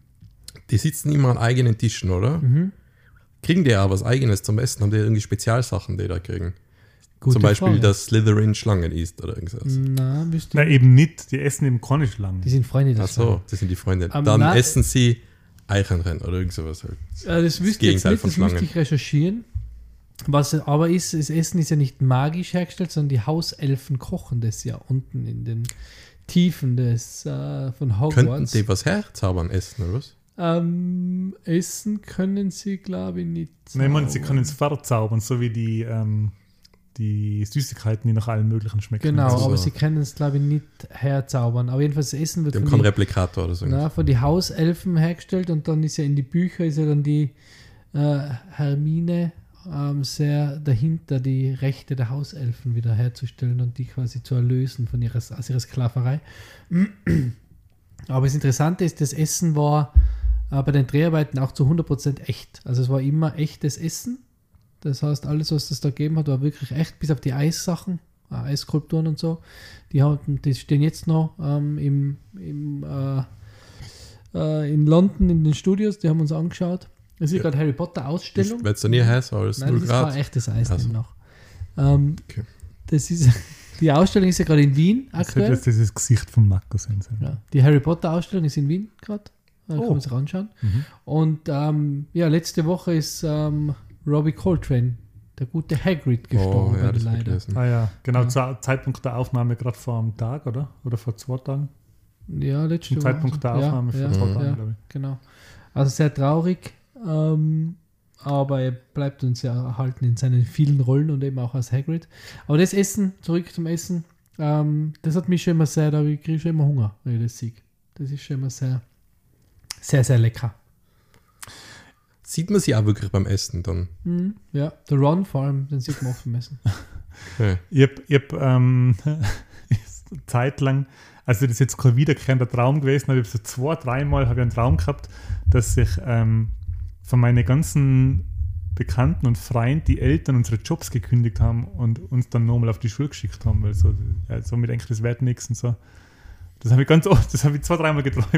Die sitzen immer an eigenen Tischen, oder? Mhm. Kriegen die auch was Eigenes zum Essen? Haben die irgendwie Spezialsachen, die da kriegen? Gute zum Beispiel, Frage. dass Slytherin Schlangen isst oder irgendwas. Na, wüsste Na, eben nicht. Die essen eben keine Schlangen. Die sind Freunde Ach des so, das sind die Freunde. Ähm, Dann na- essen sie Eichenrennen oder irgend sowas halt. Äh, das wüsste ich jetzt nicht, das müsste ich recherchieren. Was aber ist, das Essen ist ja nicht magisch hergestellt, sondern die Hauselfen kochen das ja unten in den Tiefen des äh, von Könnten Hogwarts. die was herzaubern essen oder was? Ähm, essen können sie, glaube ich, nicht. Nein, ich meine, sie können es verzaubern, so wie die, ähm, die Süßigkeiten, die nach allem Möglichen schmecken. Genau, Also, aber so. sie können es, glaube ich, nicht herzaubern. Aber jedenfalls, das Essen wird Die haben von keinen den, Replikator oder so. na, von die Hauselfen hergestellt und dann ist ja in die Bücher ist ja dann die äh, Hermine ähm, sehr dahinter, die Rechte der Hauselfen wieder herzustellen und die quasi zu erlösen von ihrer, aus ihrer Sklaverei. Aber das Interessante ist, das Essen war äh, bei den Dreharbeiten auch zu 100% echt. Also es war immer echtes Essen. Das heißt, alles, was es da gegeben hat, war wirklich echt, bis auf die Eissachen, äh, Eisskulpturen und so. Die, haben, die stehen jetzt noch ähm, im, im, äh, äh, in London in den Studios, die haben uns angeschaut. Es ist Ja. gerade Harry Potter Ausstellung. Wird es da nie heiß als Nein, 0 das ist kein Grad? echtes Eis Also. noch. Ähm, Okay. Das ist, die Ausstellung ist ja gerade in Wien Das aktuell. wird jetzt dieses Gesicht von Markus sein. Ja. Die Harry Potter Ausstellung ist in Wien gerade. Da Oh. kann man sich anschauen. Mhm. Und ähm, ja, letzte Woche ist ähm, Robbie Coltrane, der gute Hagrid, Oh, gestorben. ja, das hab ich leider. Ah ja, genau, Ja. zum Zeitpunkt der Aufnahme gerade vor einem Tag, oder? Oder vor zwei Tagen? Ja, letzte Zum Woche. Zeitpunkt der Ja, Aufnahme vor ja, zwei. Tagen, ja, glaube genau. Also sehr traurig, ähm, aber er bleibt uns ja erhalten in seinen vielen Rollen und eben auch als Hagrid. Aber das Essen, zurück zum Essen, ähm, das hat mich schon immer sehr, da kriege ich schon immer Hunger, wenn ich das sehe. Das ist schon immer sehr, sehr, sehr lecker. Sieht man sie auch wirklich beim Essen dann? Mhm. Ja, der Ron vor allem, den sieht man oft im Essen. Okay. Ich habe ich hab, ähm, zeitlang, also das ist jetzt kein wiederkehrender Traum gewesen, aber ich habe so zwei, dreimal habe ich einen Traum gehabt, dass sich ähm, von meinen ganzen Bekannten und Freunden die Eltern unsere Jobs gekündigt haben und uns dann nochmal auf die Schule geschickt haben, weil so, ja, somit denke ich, das wird nichts und so. Das habe ich ganz oft, das habe ich zwei, dreimal geträumt.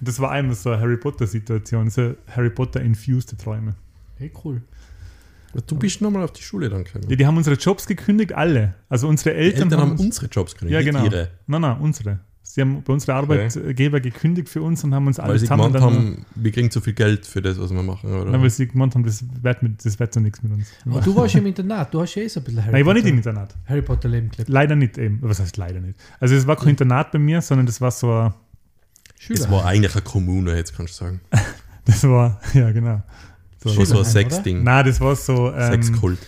Und das war einmal so eine Harry Potter-Situation, so Harry Potter-infused Träume. Hey, cool. Du bist nochmal auf die Schule dann gekommen. Ja, die haben unsere Jobs gekündigt, alle. Also unsere Die Eltern, Eltern haben uns- unsere Jobs gekündigt, Ja, genau. ihre. Nein, nein, unsere. Sie haben bei unseren Arbeitgeber gekündigt für uns und haben uns Weil alles sie zusammen gemeint dann- haben, wir kriegen zu viel Geld für das, was wir machen, oder? Nein, weil sie gemeint haben, das wird, mit, das wird so nichts mit uns. Aber du warst ja im Internat, du hast ja eh so ein bisschen Harry Nein, ich war nicht Potter, im Internat. Harry Potter Leben gelebt. Leider nicht eben. Was heißt leider nicht? Also es war kein Internat bei mir, sondern das war so ein, Schüler. Es war eigentlich eine Kommune, jetzt kannst du sagen. das war, ja genau. So, Das war so ein Sexding. Nein, das war so, ähm, Sexkult.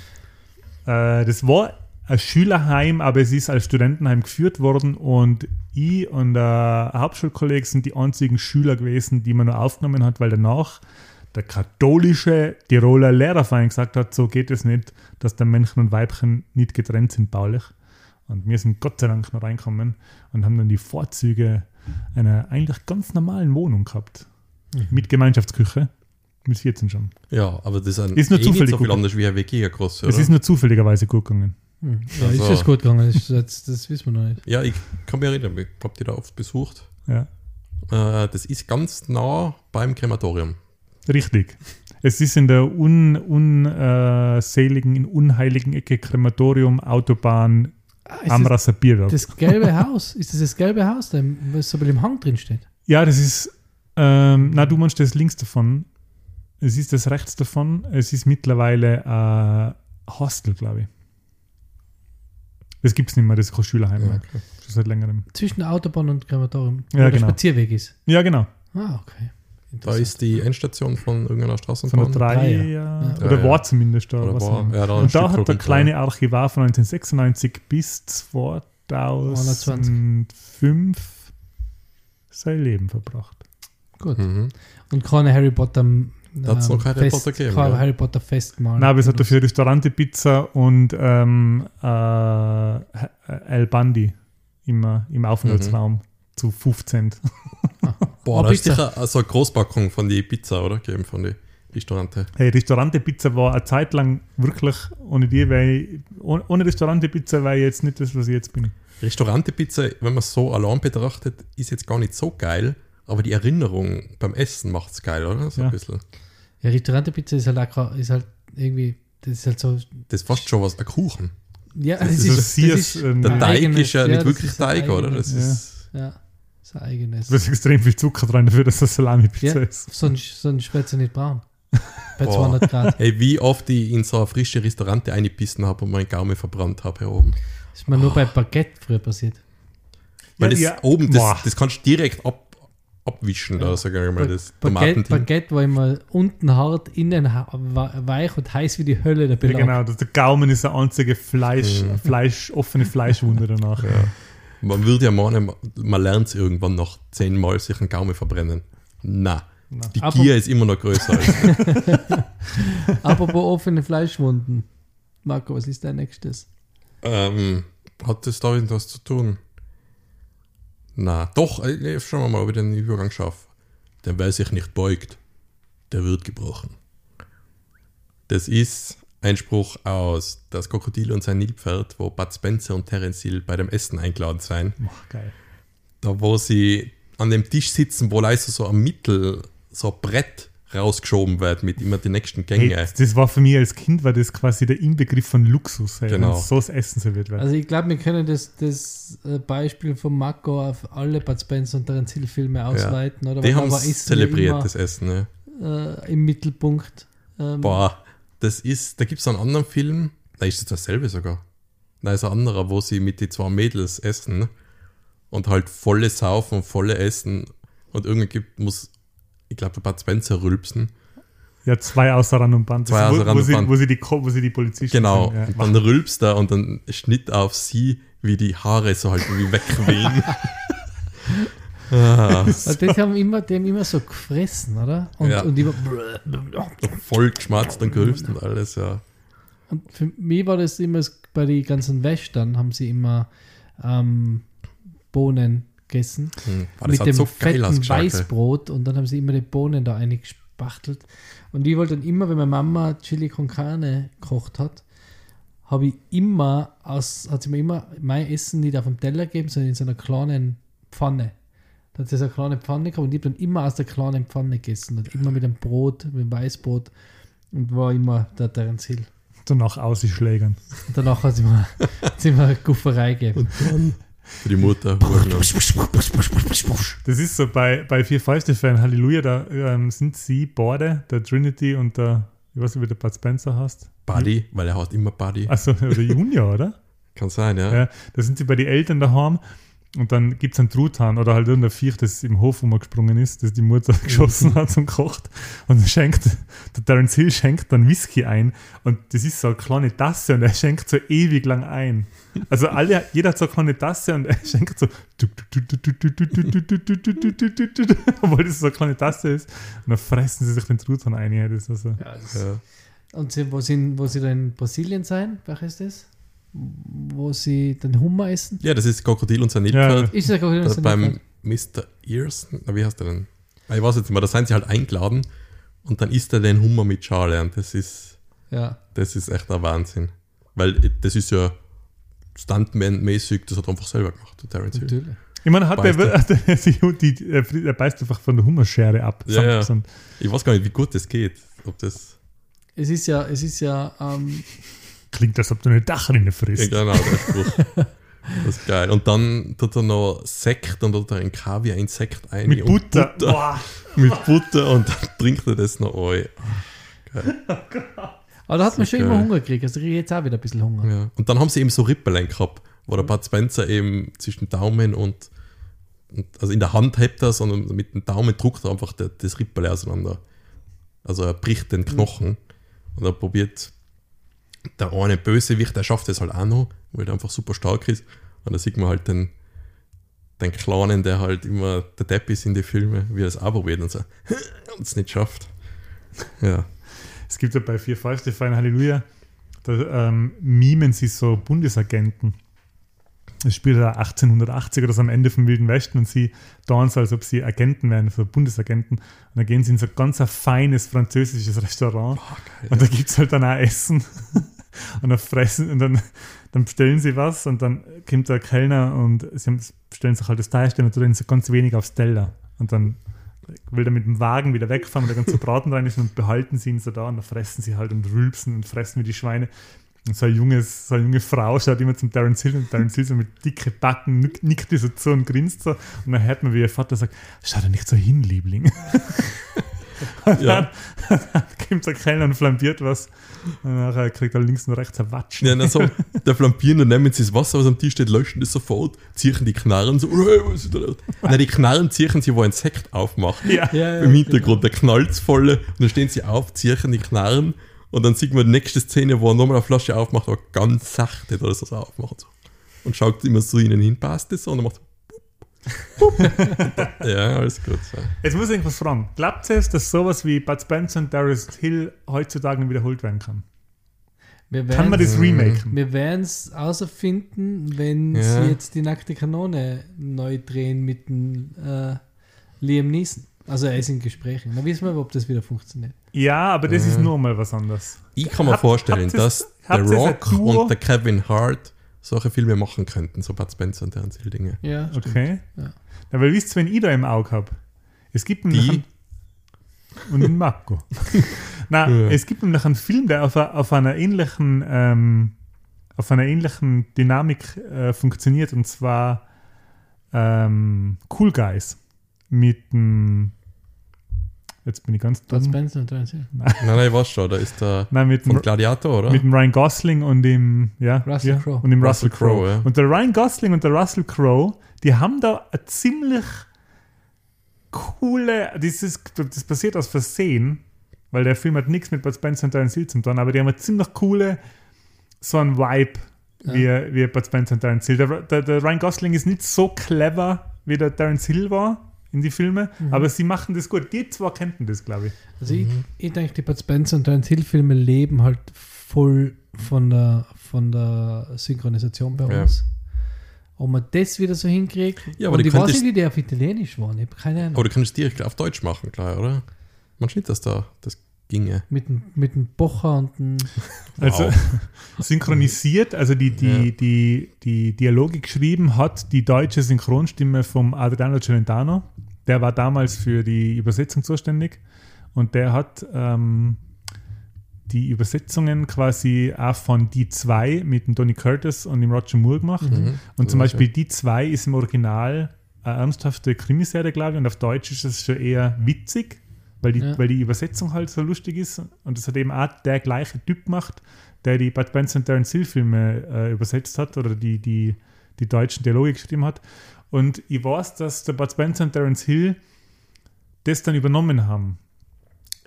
äh, das war ein Schülerheim, aber es ist als Studentenheim geführt worden und ich und der Hauptschulkollege sind die einzigen Schüler gewesen, die man nur aufgenommen hat, weil danach der katholische Tiroler Lehrerverein gesagt hat, so geht es nicht, dass der Männchen und Weibchen nicht getrennt sind baulich. Und wir sind Gott sei Dank noch reinkommen und haben dann die Vorzüge einer eigentlich ganz normalen Wohnung gehabt. Mit Gemeinschaftsküche. Mit 14 schon. Ja, aber das sind Ist nur eh nicht zufällig so viel anders wie ein WG, ein groß, Es oder? ist nur zufälligerweise gut gegangen. Hm. Ja, Also- ist das gut gegangen? Das, das, das wissen wir noch nicht. ja, ich kann mich erinnern, ich habe die da oft besucht. Ja. Äh, das ist ganz nah beim Krematorium. Richtig. Es ist in der unseligen, äh, in unheiligen Ecke Krematorium, Autobahn, Ah, ist Amrasser Bierwerk. das, gelbe Haus? Ist das das gelbe Haus, da was so bisschen im Hang drin steht? Ja, das ist, ähm, na, du meinst das links davon. Es ist das rechts davon. Es ist mittlerweile ein Hostel, glaube ich. Das gibt es nicht mehr, das ist kein Schülerheim Ja. Schon seit längerem. Zwischen der Autobahn und Krematorium. Ja, wo der genau. Spazierweg ist. Ja, genau. Ah, okay. Da ist die Endstation von irgendeiner Von Straßenbahn. der drei, Dreier. ja. Ja. oder Ja, war ja. zumindest da. Oder was war, ja, da Und da hat der kleine Archivar von 1996 bis 2005 sein Leben verbracht. Gut. Mhm. Und keine Harry Potter. Ähm, Da hat's noch kein Harry Potter gegeben, ja. Harry Potter Festmahl. Nein, aber es hat dafür Restaurante-Pizza und ähm, äh, El Bandi immer im Aufenthaltsraum zu 15. Boah, Oh, da ist Pizza. sicher so eine Großpackung von die Pizza, oder? Gegeben von den Restaurante. Hey, Restaurante-Pizza war eine Zeit lang wirklich ohne die, weil ohne, ohne Restaurante-Pizza wäre ich jetzt nicht das, was ich jetzt bin. Restaurante-Pizza, wenn man es so allein betrachtet, ist jetzt gar nicht so geil, aber die Erinnerung beim Essen macht es geil, oder? So Ja. ein bisschen. Ja, Restaurante-Pizza ist halt auch, ist halt irgendwie, das ist halt so, Das ist fast schon was, ein Kuchen. ja, Das es ist ist, so das ist Der ein Teig eigenes- ist ja, ja, nicht das wirklich Teig, oder? eigenes- Das Ja. ist, Ja, ist ein eigenes. Da ist extrem viel Zucker drin dafür, dass das Salami-Pizza Ja. ist. Sonst, sonst wird sie nicht braun. Bei Boah. 200 Grad. Hey, wie oft ich in so eine frische Restaurante eingebissen habe und meinen Gaumen verbrannt habe hier oben. Das ist mir nur bei Baguette früher passiert. Weil Ja, das ja. oben, das, das kannst du direkt ab, abwischen, da sag ich mal, das Baguette. Baguette war immer unten hart, innen weich und heiß wie die Hölle der Ja, Belag. genau, das, der Gaumen ist eine einzige Fleisch, Mhm. Fleisch, offene Fleischwunde danach. Ja. Man würde ja meinen, man lernt es irgendwann nach zehnmal sich einen Gaumen verbrennen. Na, die Aber- Gier ist immer noch größer. Als, Apropos offene Fleischwunden. Marco, was ist dein nächstes? ähm, hat das da irgendwas zu tun? Na, doch, äh, schauen wir mal, ob ich den Übergang schaffe. Denn wer sich nicht beugt, der wird gebrochen. Das ist ein Spruch aus Das Krokodil und sein Nilpferd, wo Bud Spencer und Terence Hill bei dem Essen eingeladen sein. Ach, geil. da wo sie an dem Tisch sitzen, wo leise so am Mittel so ein Brett rausgeschoben wird mit immer den nächsten Hey, Gänge. das war für mich als Kind war das quasi der Inbegriff von Luxus, hey, Genau. wenn so das Essen serviert wird. Also ich glaube, wir können das, das äh, Beispiel von Marco auf alle Bud Spencer und Terence Hill Filme ausweiten. Oder? Die haben zelebriert, ja das Essen. Ne? immer, äh, im Mittelpunkt. Ähm, Boah, das ist, da gibt es einen anderen Film, da ist es dasselbe sogar. Da ist ein anderer, wo sie mit die zwei Mädels essen und halt volle Saufen und volle Essen und irgendwann gibt, muss, ich glaube, Bud Spencer rülpsen. ja, zwei außer Rand und Band. Zwei außer wo, Rand wo, und sie, Band. wo, sie die, wo sie die Polizisten Genau, sind, ja. und dann rülpst er und dann Schnitt auf sie, wie die Haare so halt wie wegwehen. ah, das haben immer, die haben immer so gefressen, oder? Und, Ja. und, immer, voll geschmatzt und gerülpst und alles, ja. und für mich war das immer bei den ganzen Western haben sie immer ähm, Bohnen gegessen. Hm. Mit hat dem so fetten. Weißbrot und dann haben sie immer die Bohnen da eingespachtelt. Und ich wollte dann immer, wenn meine Mama Chili con Carne gekocht hat, habe ich immer aus, hat sie mir immer mein Essen nicht auf dem Teller gegeben, sondern in so einer kleinen Pfanne. Da hat sie so eine kleine Pfanne gehabt und ich habe dann immer aus der kleinen Pfanne gegessen und immer mit dem Brot, mit dem Weißbrot und war immer der Terence Hill. Danach ausschlägern. Und danach hat es immer, hat's immer eine Gufferei gegeben. Und dann für die Mutter. Das ist so bei, bei Vier Fäuste für ein Halleluja, da ähm, sind sie beide, der Trinity und der, ich weiß nicht, wie der Bud Spencer heißt. Buddy, weil er hat immer Buddy. Also, oder Junior, oder? Kann sein, ja. Ja, da sind sie bei den Eltern daheim und dann gibt es einen Truthahn oder halt irgendein Viech, das im Hof rumgesprungen ist, das die Mutter geschossen hat und kocht. Und dann schenkt, der Terence Hill schenkt dann Whisky ein und das ist so eine kleine Tasse und er schenkt so ewig lang ein. Also alle, jeder hat so eine kleine Tasse und er schenkt so, obwohl das so eine kleine Tasse ist. Und dann fressen sie sich den Truthahn ein. Ja, das ist also, Ja, das, Ja. Und sie, wo, sie, wo sie da in Brasilien sein, welcher ist das? Wo sie den Hummer essen? Ja, das ist Krokodil und sein Ja, Nilpferd. Ist das Das das beim Mr. Ears, na, wie heißt der denn? Ah, Ich weiß jetzt nicht mehr, da sind sie halt eingeladen und dann isst er den Hummer mit Schale und das ist, Ja, das ist echt ein Wahnsinn. Weil das ist ja Stuntman-mäßig, das hat er einfach selber gemacht, der Terence Hill. natürlich. Ich meine, hat Beißt der, die, die, er beißt einfach von der Hummerschere ab. Ja, ja. Ich weiß gar nicht, wie gut das geht. Ob das. Es ist ja, es ist ja, ähm, Klingt, als ob du eine Dachrinne Ja, frisst. genau, der Spruch. Das ist geil. Und dann tut er noch Sekt und tut er ein Kaviar-Insekt ein. Mit und Butter. Butter mit Butter und dann trinkt er das noch ein. aber da hat man schon immer geil. Hunger gekriegt. Also ich kriege jetzt auch wieder ein bisschen Hunger. Ja. Und dann haben sie eben so Rippelein gehabt, wo der Bud Spencer eben zwischen Daumen und, und also in der Hand hebt er, sondern mit dem Daumen druckt er einfach das, das Rippel auseinander. Also er bricht den Knochen und er probiert der eine Bösewicht, der schafft es halt auch noch, weil er einfach super stark ist. Und da sieht man halt den, den Kleinen, der halt immer der Depp ist in die Filme, wie er es auch probiert und so und es nicht schafft. Ja. Es gibt ja bei Vier Fäuste für ein Halleluja, da ähm, mimen sie so Bundesagenten. Es spielt ja 1880 oder so am Ende vom Wilden Westen und sie tun so, als ob sie Agenten wären, so Bundesagenten. Und dann gehen sie in so ein ganz ein feines französisches Restaurant und da gibt es halt dann auch Essen. und dann fressen und dann, dann bestellen sie was und dann kommt der Kellner und sie bestellen sich halt das Teil stellen und tun so ganz wenig aufs Teller. Und dann will er mit dem Wagen wieder wegfahren, weil der ganze Braten rein ist und behalten sie ihn so da und dann fressen sie halt und rülpsen und fressen wie die Schweine. Und so, ein junges, so eine junge Frau schaut immer zum Terence Hill und Terence Hill so mit dicke Backen nick- nickt die so zu und grinst so. Und dann hört man, wie ihr Vater sagt, schau da nicht so hin, Liebling. und Ja. dann, dann kommt der Kellner und flambiert was. Und nachher kriegt er links und rechts ein Watschen. Ja, na so, der Flampieren, dann nehmen sie das Wasser, was am Tisch steht, löschen das sofort, ziehen die Knarren so, hey, was ist da los? Nein, die Knarren ziehen sie, wo ein Sekt aufmacht. Ja. Ja, ja, Im Hintergrund, der knallt volle, und dann stehen sie auf, ziehen die Knarren, und dann sieht man die nächste Szene, wo er nochmal eine Flasche aufmacht, aber ganz sachte, da ist das aufmacht. Und schaut immer so ihnen hin, passt das so, und dann macht Ja, alles gut. So. Jetzt muss ich irgendwas fragen. Glaubt ihr es, dass sowas wie Bud Spencer und Darius Hill heutzutage wiederholt werden kann? Wir Kann man das remaken? Wir werden es außerfinden, wenn Ja. sie jetzt die nackte Kanone neu drehen mit dem äh, Liam Neeson. Also er ist in Gesprächen. Dann wissen wir, ob das wieder funktioniert. Ja, aber das ist nur mal was anderes. Ich kann mir Habt- vorstellen, dass der ein Rock und der Kevin Hart solche Filme machen könnten, so Bud Spencer und deren Dinge. Ja, stimmt. Okay. Ja. Ja, weil wisst ihr, wenn ich da im Auge habe, es gibt nämlich Die? einen, und den Marco. Nein, Ja. es gibt nämlich einen Film, der auf, auf einer ähnlichen ähm, auf einer ähnlichen Dynamik äh, funktioniert und zwar ähm, Cool Guys mit dem jetzt bin ich ganz Bud dumm. Spencer und Terence Hill. Nein, nein, ich weiß schon, da ist der Nein, mit dem, von Gladiator, oder? mit dem Ryan Gosling und dem ja, Russell ja, Crowe. und dem Russell, Russell Crowe, Crowe. ja. Und der Ryan Gosling und der Russell Crowe, die haben da eine ziemlich coole, das, ist, das passiert aus Versehen, weil der Film hat nichts mit Bud Spencer und Terence Hill zu tun, aber die haben eine ziemlich coole, so ein Vibe wie, wie Bud Spencer und Terence Hill. Der, der, der Ryan Gosling ist nicht so clever, wie der Terence Hill war in die Filme, aber sie machen das gut. Die zwei kannten das, glaube ich. Also ich, ich denke, die Bud Spencer und Terence Hill Filme leben halt voll von der, von der Synchronisation bei Ja. uns. Ob man das wieder so hinkriegt. Ja, aber und die ich weiß nicht, wie die auf Italienisch waren. Ich habe keine Ahnung. Aber du kannst direkt auf Deutsch machen, klar, oder? Man sieht, dass da das ginge. Mit dem, mit dem Bocher und dem. Also Wow. synchronisiert, also die, die, Ja. die, die Dialoge geschrieben hat die deutsche Synchronstimme vom Adriano Celentano. Der war damals für die Übersetzung zuständig und der hat ähm, die Übersetzungen quasi auch von Die 2 mit dem Donny Curtis und dem Roger Moore gemacht. Mhm. Und zum Ja, Beispiel Die 2 ist im Original eine ernsthafte Krimiserie, glaube ich, und auf Deutsch ist es schon eher witzig, weil die, Ja. weil die Übersetzung halt so lustig ist. Und das hat eben auch der gleiche Typ gemacht, der die Bud Spencer und Terence Hill Filme äh, übersetzt hat oder die, die, die deutschen Dialoge geschrieben hat. Und ich weiß, dass der Bud Spencer und Terence Hill das dann übernommen haben.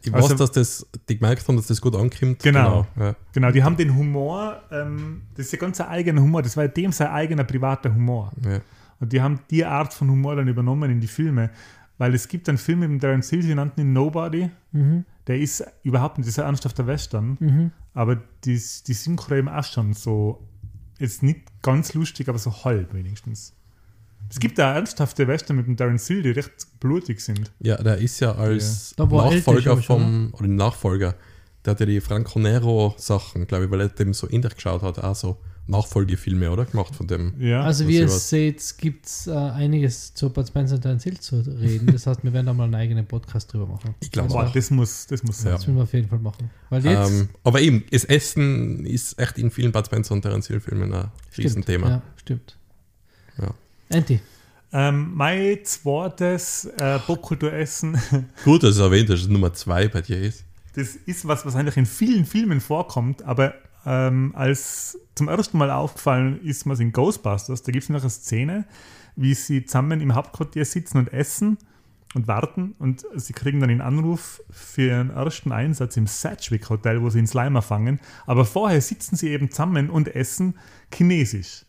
Ich Also- weiß, dass das, die gemerkt haben, dass das gut ankommt. Genau. Ja. Genau, die haben den Humor, ähm, das ist ja ganz ein eigener Humor, das war ja dem sein eigener privater Humor. Ja. Und die haben die Art von Humor dann übernommen in die Filme. Weil es gibt einen Film mit dem Terence Hill, sie nannten ihn Nobody. Mhm. Der ist überhaupt nicht, ein ernsthafter Western. Mhm. Aber die, die Synchro eben auch schon so, jetzt nicht ganz lustig, aber so halb wenigstens. Es gibt da ernsthafte Western mit dem Terence Hill, die recht blutig sind. ja, der ist ja als älter Nachfolger schon, vom, oder Nachfolger, der hat ja die Franco Nero-Sachen, glaube ich, weil er dem so ähnlich geschaut hat, auch so Nachfolgefilme, oder? Gemacht von dem. Ja. Also wie ihr seht, gibt es äh, einiges zu Bud Spencer und Terence Hill zu reden. Das heißt, wir werden da mal einen eigenen Podcast drüber machen. Ich glaube Also, das muss, das muss sein. Das müssen wir auf jeden Fall machen. Weil jetzt Ähm, aber eben, das Essen ist echt in vielen Bud Spencer und Terence Hill Filmen ein stimmt, Riesenthema. Ja, stimmt. Ja. Anti. Ähm, mein zweites äh, Popkulturessen, Gut, dass du erwähnt hast, dass Nummer zwei bei dir ist. das ist was, was eigentlich in vielen Filmen vorkommt, aber ähm, als zum ersten Mal aufgefallen ist mir in Ghostbusters, da gibt es noch eine Szene, wie sie zusammen im Hauptquartier sitzen und essen und warten und sie kriegen dann einen Anruf für ihren ersten Einsatz im Sedgwick Hotel, wo sie einen Slimer fangen, aber vorher sitzen sie eben zusammen und essen chinesisch.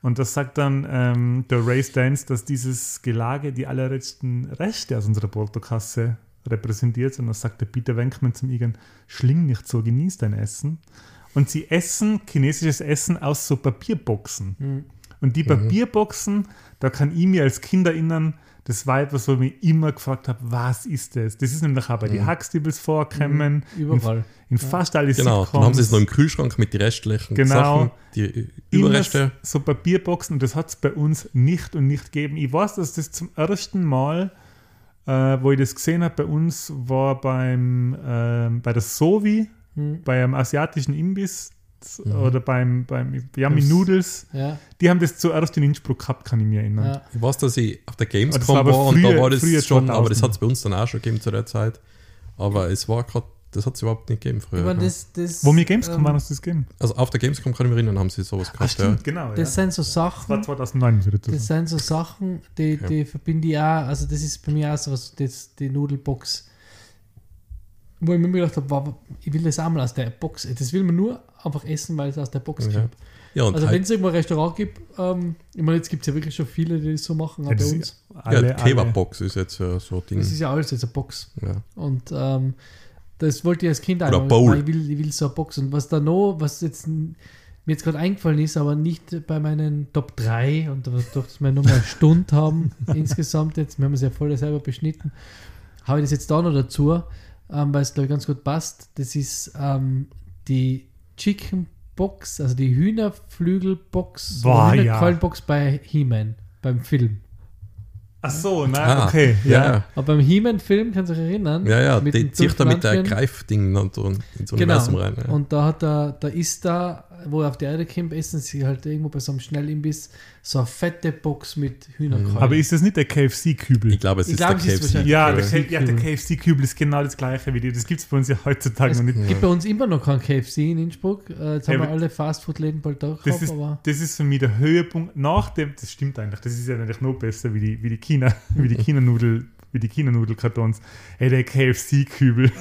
Und das sagt dann ähm, der Ray Stans, dass dieses Gelage die allerletzten Reste aus unserer Portokasse repräsentiert. Und das sagt der Peter Wenkman zum Igen, schling nicht so, genieß dein Essen. Und sie essen chinesisches Essen aus so Papierboxen. Und die Papierboxen, da kann ich mir als Kind erinnern, das war etwas, wo ich mich immer gefragt habe, was ist das? Das ist nämlich auch bei die Huxtables vorkommen, Überall. in, in fast alle Genau, dann haben sie es noch im Kühlschrank mit den restlichen Genau. Sachen, die Überreste. Immer so Papierboxen und das hat es bei uns nicht und nicht gegeben. Ich weiß, dass das zum ersten Mal, äh, wo ich das gesehen habe, bei uns war beim, ähm, bei der Sovi, Hm. bei einem asiatischen Imbiss Mhm. oder beim, beim Yummy Noodles. Ja, Die haben das zuerst in Innsbruck gehabt, kann ich mir erinnern. ja. Ich weiß, dass ich auf der Gamescom war aber war und da früher- war das früher schon, 2000. aber das hat es bei uns dann auch schon gegeben zu der Zeit. Aber es war gerade, das hat es überhaupt nicht gegeben früher. Ja. das, das, Wo mir Gamescom ähm, waren, hast du das gegeben? Also auf der Gamescom kann ich mich erinnern, haben sie sowas gehabt. stimmt, genau. Das ja. sind so Das war Sachen, 2009, muss ich dazu das sind so Sachen, die, die verbinde ich auch, also das ist bei mir auch so was, das, die Nudelbox, wo ich mir immer gedacht habe, wow, ich will das einmal aus der Box, das will man nur einfach essen, weil es aus der Box Ja. gibt. Ja, und Also wenn halt, es irgendwo ein Restaurant gibt, ähm, ich meine, jetzt gibt es ja wirklich schon viele, die das so machen, auch Ja, bei uns. ja, Kebabbox ist jetzt ja so ein Ding. Das ist ja alles jetzt eine Box. Ja. Und ähm, das wollte ich als Kind Oder einmal, Bowl. weil Ich will, ich will so eine Box. Und was da noch, was jetzt mir jetzt gerade eingefallen ist, aber nicht bei meinen Top 3 und durch dass wir nur mal eine Stunde haben insgesamt jetzt, wir haben es ja voll selber beschnitten, habe ich das jetzt da noch dazu, ähm, weil es ich ganz gut passt. Das ist ähm, die Chicken Box, also die Hühnerflügelbox, Boah, ja. Hühnerkeulenbox bei He-Man, beim Film. Ach so, nein, Ah, okay. Ja, Ja. ja. Aber beim He-Man-Film, kannst du dich erinnern? Ja, ja, Mit die dem zieht da mit der. Greifding und so ins Genau. Universum rein. Ja. Und da hat er, da ist da, wo er auf die Erde kommt, essen sie halt irgendwo bei so einem Schnellimbiss so eine fette Box mit Hühnerkeulen. Aber ist das nicht der KFC-Kübel? ich glaube, es Ich ist glaub, der es ist KFC. wahrscheinlich- Ja, der, ja, der KFC-Kübel ist genau das gleiche wie die. Das gibt es bei uns ja heutzutage es noch nicht. gibt bei uns immer noch kein KFC in Innsbruck. Äh, jetzt haben Ja, wir alle Fastfood-Läden bald durch, Das ist, aber das ist für mich der Höhepunkt nach dem, das stimmt eigentlich, das ist ja eigentlich noch besser wie die, wie die China, wie die China-Nudel, wie die China-Nudelkartons. Ey, der KFC-Kübel.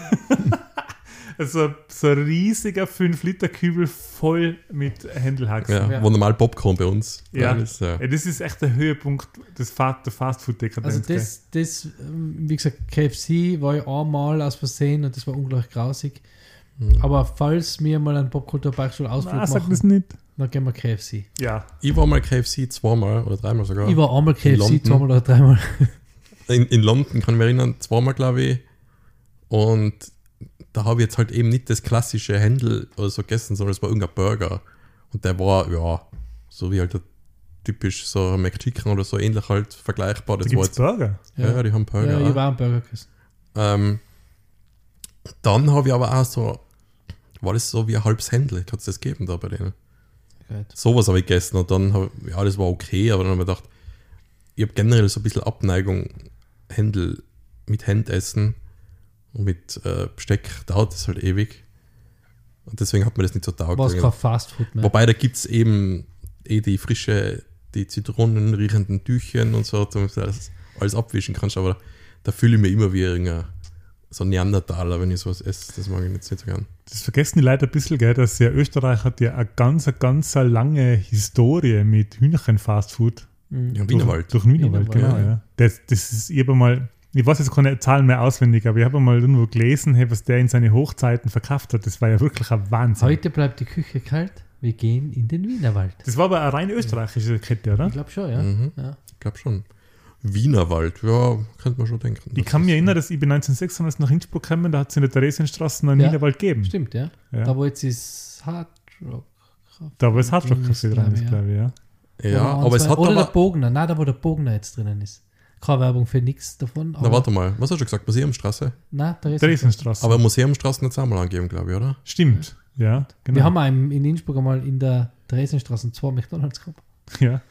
also so ein riesiger 5-Liter-Kübel voll mit Händelhaxen. Ja, Ja. Wo normal Popcorn bei uns Ja. ist. Ja. Das ist echt der Höhepunkt des Fa der Fastfood-Dekadenz. also das, das, ähm, wie gesagt, KFC war ja einmal aus Versehen und das war unglaublich grausig. Mhm. Aber falls wir mal einen Popkultur-Beichtstuhl-Ausflug Nein, sag machen, das nicht. dann gehen wir KFC. Ja. Ich war mal KFC zweimal oder dreimal sogar. Ich war einmal KFC, zweimal oder dreimal. in, in London, kann ich mich erinnern, zweimal, glaube ich. Und da habe ich jetzt halt eben nicht das klassische Händel oder so gegessen, sondern es war irgendein Burger. Und der war, ja, so wie halt der typisch so ein McChicken oder so ähnlich halt vergleichbar. Da Das gibt war jetzt, Burger. ja, ja, die haben Burger. Ja, ich war einen Burger gegessen. Ähm, dann habe ich aber auch so, war das so wie ein halbes Händel. Hat es das gegeben da bei denen? Gut. Sowas habe ich gegessen und dann habe ja, das war okay, aber dann habe ich gedacht, ich habe generell so ein bisschen Abneigung, Händel mit Händessen und mit äh, Besteck dauert das halt ewig. Und deswegen hat mir das nicht so taugt. War es kein Fastfood mehr. Wobei da gibt es eben eh die frische, die Zitronen riechenden Tüchchen und so, damit du alles, alles abwischen kannst, aber da fühle ich mich immer wie irgendein so ein Neandertaler, wenn ich sowas esse. Das mag ich jetzt nicht so gern. Das vergessen die Leute ein bisschen, gell, dass ja Österreich hat ja eine ganz, eine ganz lange Historie mit Hühnerchen-Fastfood. Mhm. Ja, Wienerwald. Durch, durch Wienerwald, Wienerwald, genau, ja. ja. Das, das ist, habe mal, ich weiß jetzt keine Zahlen mehr auswendig, aber ich habe mal irgendwo gelesen, hey, was der in seine Hochzeiten verkauft hat. Das war ja wirklich ein Wahnsinn. Heute bleibt die Küche kalt. Wir gehen in den Wienerwald. Das war aber eine rein österreichische Kette, oder? Ich glaube schon, ja. Mhm. ja. Ich glaube schon. Wienerwald, ja, könnte man schon denken. Ich kann mich ist- erinnern, dass ich bin 1996 nach Innsbruck gekommen, da hat es in der Theresienstraße einen Ja. Wienerwald gegeben. Stimmt, ja. Ja. Da wo jetzt ist Hard Rock. Da das Hardrock Ding ist, Café ich, ja. glaube ich, ja. Ja, Oder aber es hat Oder der aber. Bogner. Nein, da wo der Bogner jetzt drinnen ist. Keine Werbung für nichts davon. Na, warte mal, was hast du gesagt? Museumstraße? Nein, Theresienstraße. Aber Museumstraße es einmal angegeben, glaube ich, oder? Stimmt, ja, genau. Wir haben einen in Innsbruck einmal in der Theresienstraße zwei McDonalds gehabt. ja.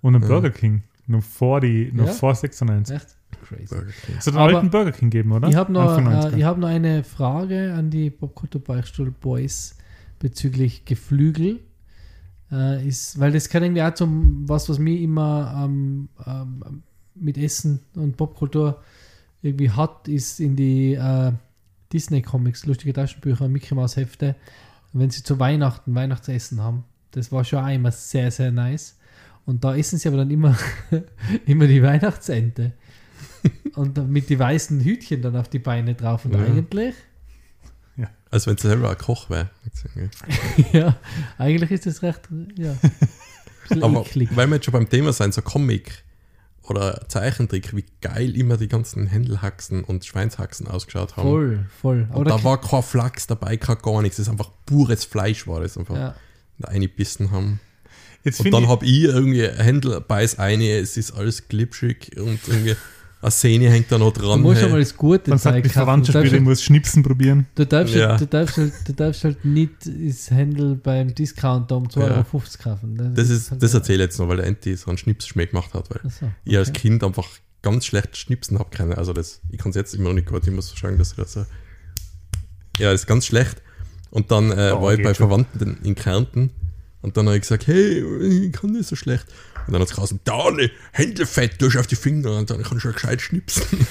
Und einen Ja. Burger King, noch vor, die, noch Ja. vor 96. Echt crazy. Burger King. Es hat einen Aber alten Burger King gegeben, oder? Ich habe noch, äh, 90er. ich hab noch eine Frage an die Popkultur Beichtstuhl Boys bezüglich Geflügel. Äh, ist, weil das kann irgendwie auch zum was, was mich immer ähm, ähm, mit Essen und Popkultur irgendwie hat, ist in die äh, Disney-Comics, lustige Taschenbücher, Mickey Mouse Hefte, wenn sie zu Weihnachten Weihnachtsessen haben. Das war schon immer sehr, sehr nice. Und da essen sie aber dann immer, immer die Weihnachtsente. Und mit die weißen Hütchen dann auf die Beine drauf. Und Ja. eigentlich, Als wenn es selber ein Koch wäre. ja, eigentlich ist das recht, ja. Aber eklig. weil wir jetzt schon beim Thema sein, so Comic oder Zeichentrick, wie geil immer die ganzen Händelhaxen und Schweinshaxen ausgeschaut haben. Voll, voll. Und da war kein Flachs dabei, kein gar nichts. Das ist einfach pures Fleisch, war das einfach. ja. Da eingebissen haben. Jetzt Und dann habe ich irgendwie Händel beiß eine, es ist alles glitschig und irgendwie eine Sehne hängt da noch Du dran. musst hey. schon mal das Gute sagt die kaufen. Du Verwandtschaft ich halt, muss Schnipsen probieren. du, darfst Ja. halt, du, darfst halt, du darfst halt nicht das Händel beim Discounter um 2,50 Ja. Euro kaufen. Das, ist, halt das erzähle ich jetzt noch, weil der Enti so einen Schnipsschmäh gemacht hat, weil so, ich als okay. Kind einfach ganz schlecht schnipsen habe können. Also das, ich kann es jetzt immer noch nicht gut, ich muss sagen, dass ich das so. Ja, das ist ganz schlecht. Und dann äh, Oh, war ich bei schon. Verwandten in Kärnten und dann habe ich gesagt, hey, ich kann nicht so schlecht. Und dann hat es geheißen, da ne, Händelfett durch auf die Finger und dann kann ich schon gescheit schnipsen.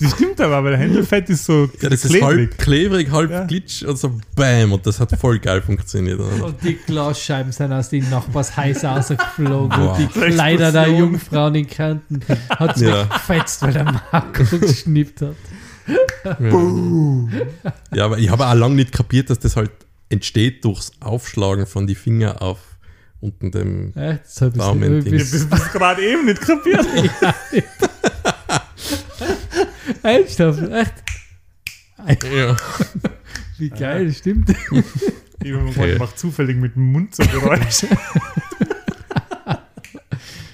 Das stimmt aber, weil der Händelfett ist so Ja, das ist klebrig. halb klebrig, halb Ja. glitsch und so BAM und das hat voll geil funktioniert. Und die Glasscheiben sind aus den Nachbarshäusern rausgeflogen. Boah. Und die Kleider der. Jungfrauen in Kärnten hat es Ja. weggefetzt, weil der Marco geschnippt hat. Ja, aber ich habe auch lange nicht kapiert, dass das halt entsteht durchs Aufschlagen von die Finger auf unten dem. Echt? Das hab Daumen so- Ding. Ich bis- habe das gerade eben nicht kapiert. Ernsthaft? Echt? Ja. Wie geil, stimmt. Ich okay. mache zufällig mit dem Mund so Geräusche.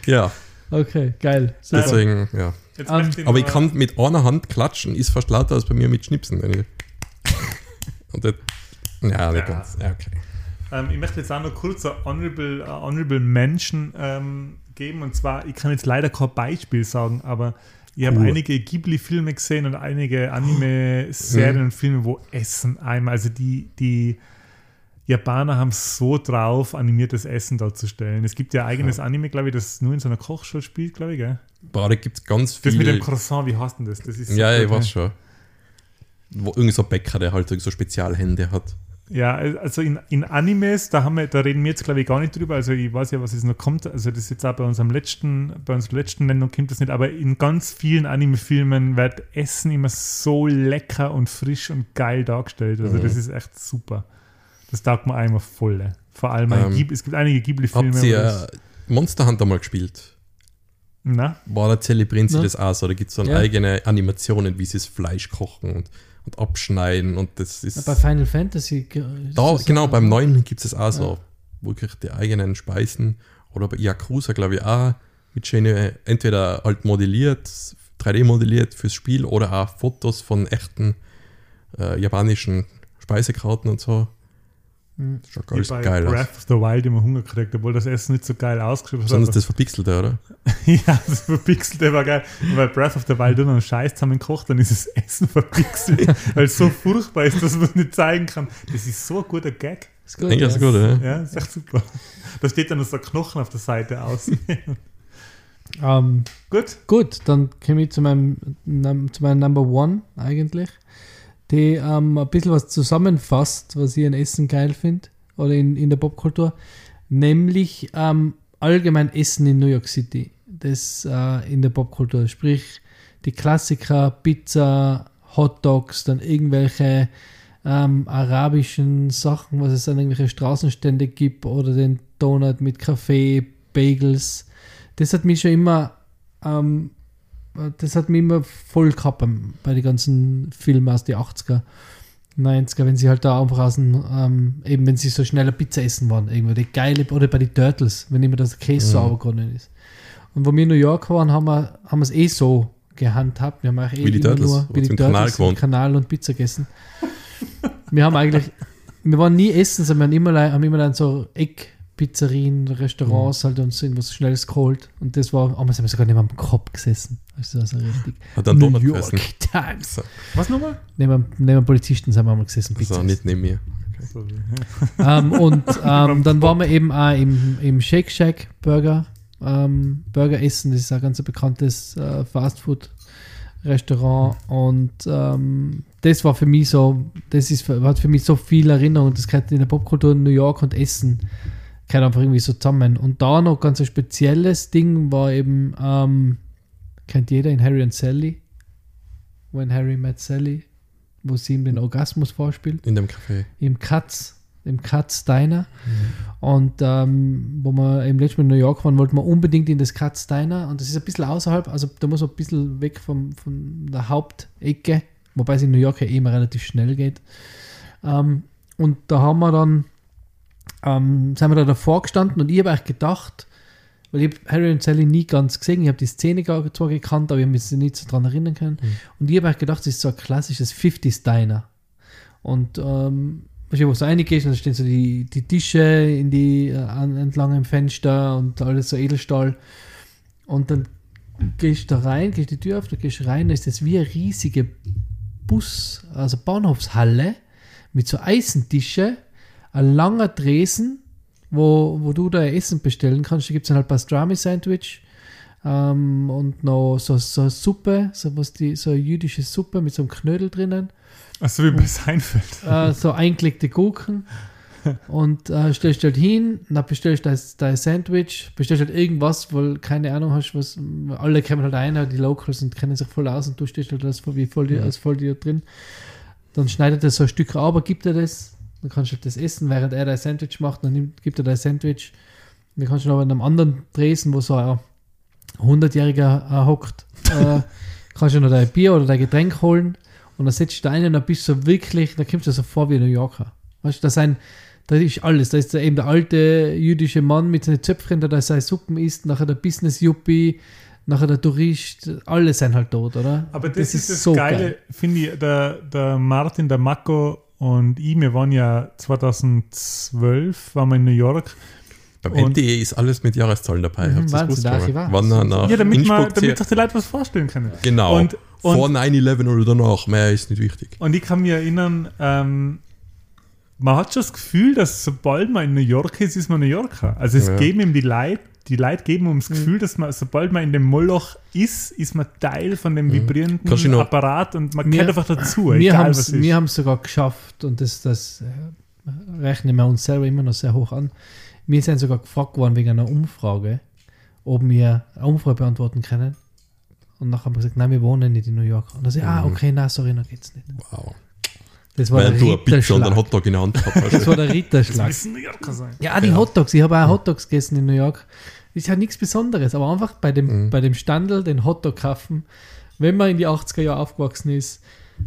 ja, Okay, geil. Super. deswegen, ja. Jetzt Ähm, Aber ich kann mit einer Hand klatschen, ist fast lauter als bei mir mit Schnipsen. Und das, ja, nicht Ja. ganz. Ja, okay. Ähm, ich möchte jetzt auch noch kurz ein Honorable, äh, Honorable Mention ähm, geben. Und zwar, ich kann jetzt leider kein Beispiel sagen, aber ich habe Cool. einige Ghibli-Filme gesehen und einige Anime-Serien und Filme, wo Essen einmal, also die, die Japaner haben so drauf, animiertes Essen darzustellen. Es gibt ja eigenes Anime, glaube ich, das nur in so einer Kochschule spielt, glaube ich, gell? Boah, da gibt es ganz Das mit dem viele. Croissant, wie heißt denn das? das ist so Ja, gut, ich ne? weiß schon. Wo, irgend so ein Bäcker, der halt so Spezialhände hat. Ja, also in, in Animes, da, haben wir, da reden wir jetzt, glaube ich, gar nicht drüber. Also ich weiß ja, was jetzt noch kommt. Also das ist jetzt auch bei unserem letzten, bei unserer letzten Nennung kommt das nicht, aber in ganz vielen Anime-Filmen wird Essen immer so lecker und frisch und geil dargestellt. Also Mhm. das ist echt super. Das taugt mir einmal voll. Vor allem, Ähm, Ghib- es gibt einige Ghibli-Filme. Habt ihr Monster Hunter mal gespielt? Na? War da zelebrieren sie das auch so? Da gibt es dann Ja. eigene Animationen, wie sie das Fleisch kochen und, und abschneiden und das ist. Bei Final Fantasy. Da, das genau, beim neuen gibt es auch so, Ja. wirklich die eigenen Speisen. Oder bei Yakuza, glaube ich, auch mit schönen, entweder halt modelliert, 3D modelliert fürs Spiel oder auch Fotos von echten äh, japanischen Speisekarten und so. Mhm. Das schaut Wie alles bei geil aus. Breath of the Wild immer Hunger gekriegt, obwohl das Essen nicht so geil ausgeschrieben Besonders hat. das Verpixelte, oder? ja, das Verpixelte war geil. Und bei Breath of the Wild du noch einen Scheiß zusammen kocht, dann ist das Essen verpixelt, weil es so furchtbar ist, dass man es nicht zeigen kann. Das ist so ein guter Gag. Ist gut, ja. ist gut, ja. Ja, das ist echt super. Da steht dann so ein Knochen auf der Seite aus. Ähm, Gut. Gut, dann komme ich zu meinem, zu meinem Number One eigentlich, die ähm, ein bisschen was zusammenfasst, was ich an Essen geil finde oder in, in der Popkultur, nämlich ähm, allgemein Essen in New York City, das äh, in der Popkultur, sprich die Klassiker, Pizza, Hot Dogs, dann irgendwelche ähm, arabischen Sachen, was es an irgendwelche Straßenstände gibt oder den Donut mit Kaffee, Bagels. Das hat mich schon immer, ähm, das hat mich immer voll gehabt bei den ganzen Filmen aus den 80er, 90er, wenn sie halt da einfach aus dem, ähm, eben wenn sie so schneller Pizza essen waren, irgendwo, die geile, oder bei den Turtles, wenn immer das Käse so Mhm. runtergegangen ist. Und wo wir in New York waren, haben wir, haben wir es eh so gehandhabt. Wir haben auch eh Wie die immer Turtles, nur wie die Kanal Turtles gewohnt. Kanal und Pizza gegessen. wir haben eigentlich, wir waren nie essen, sondern wir haben immer, haben immer dann so Eckpizzerien, Restaurants Mhm. halt uns irgendwas Schnelles geholt. Und das war, oh, wir sind sogar neben am Kopf gesessen. Das ist also richtig. Hat dann New York gefressen. Times. So, Was nochmal? Neben, neben Polizisten sind wir einmal gesessen. Pizza also nicht neben mir. So, ähm, und ähm, dann waren wir eben auch im, im Shake Shack Burger, ähm, Burger essen. Das ist ein ganz bekanntes äh, Fastfood Restaurant und das war für mich so, das ist für, hat für mich so viel Erinnerung. Das gehört in der Popkultur in New York und Essen gehört einfach irgendwie so zusammen. Und da noch ganz ein spezielles Ding war eben, kennt jeder in Harry and Sally, When Harry Met Sally, wo sie ihm den Orgasmus vorspielt In dem Café. im Katz, im Katz Diner. Und ähm, wo wir im letzten Mal in New York waren, wollten wir unbedingt in das Katz Diner. Und das ist ein bisschen außerhalb, also da muss man ein bisschen weg vom, von der Hauptecke, wobei es in New York ja eh immer relativ schnell geht. Ähm, und da haben wir dann, ähm, sind wir da davor gestanden und ich habe eigentlich gedacht, weil ich habe Harry und Sally nie ganz gesehen, ich habe die Szene gar- zwar gekannt, aber ich habe mich nicht so dran erinnern können. Und ich habe eigentlich gedacht, das ist so ein klassisches 50s Diner. Und ähm, du, wo du reingehst, und da stehen so die, die Tische in die, äh, an, entlang im Fenster und alles so Edelstahl. Und dann gehst du da rein, gehst die Tür auf, da gehst du rein, da ist das wie eine riesige Bus, also Bahnhofshalle mit so Eisentische, ein langer Dresen, wo, wo du da Essen bestellen kannst. Da gibt es dann halt Pastrami-Sandwich ähm, und noch so, so eine Suppe, so, was die, so eine jüdische Suppe mit so einem Knödel drinnen Also wie bei Seinfeld. äh, so eingelegte Gurken und äh, stellst halt hin, dann bestellst du dein, dein Sandwich, bestellst halt irgendwas, weil keine Ahnung hast, was, alle kommen halt ein, die Locals und kennen sich voll aus und du stehst halt als voll, wie voll, die, als voll die drin. Dann schneidet er so ein Stück aber gibt er das, dann kannst du halt das essen, während er dein Sandwich macht, dann nimmt, gibt er dein Sandwich. Dann kannst du noch in einem anderen Dresen, wo so ein 100-Jähriger äh, hockt, äh, kannst du noch dein Bier oder dein Getränk holen und dann setzt du ein und dann bist du so wirklich, da kommst du so vor wie ein New Yorker. Weißt du, da sind, da ist alles. Da ist da eben der alte jüdische Mann mit seinen Zöpfchen, der da seine Suppen isst, nachher der Business-Yuppie, nachher der Tourist, alle sind halt tot, oder? Aber das, ist das Geile, finde ich. Der, der Martin, der Mako und ich, wir waren ja 2012, waren wir in New York. Beim Und- NDE ist alles mit Jahreszahlen dabei. Mhm, Wahnsinn, der oder? Archivar. Wann nach Ja, damit, man, damit sich die Leute was vorstellen können. Genau. Und, und, Vor 9-11 oder danach. Mehr ist nicht wichtig. und ich kann mich erinnern, ähm, man hat schon das Gefühl, dass sobald man in New York ist, ist man New Yorker. Also es Ja. geben ihm die Leute, die Leute geben ihm das Gefühl, dass man, sobald man in dem Moloch ist, ist man Teil von dem vibrierenden du noch- Apparat und man gehört einfach dazu, Wir egal haben was es ist. wir haben's sogar geschafft und das, das äh, rechnen wir uns selber immer noch sehr hoch an. Wir sind sogar gefragt worden wegen einer Umfrage, ob wir eine Umfrage beantworten können. Und nachher haben wir gesagt, nein, wir wohnen nicht in New York. Und dann sage ich, ah, okay, nein, sorry, noch geht's nicht. Wow. Das war Weil der du eine Pizza und einen Ritterschlag. Hotdog in der Hand gehabt Das hast. war der das Ritterschlag. müssen New Yorker sein. Ja, die Hotdogs. Ich habe auch Hotdogs gegessen in New York. Ist ja nichts Besonderes, aber einfach bei dem, Mhm. bei dem Standel den Hotdog kaufen. Wenn man in die 80er Jahre aufgewachsen ist,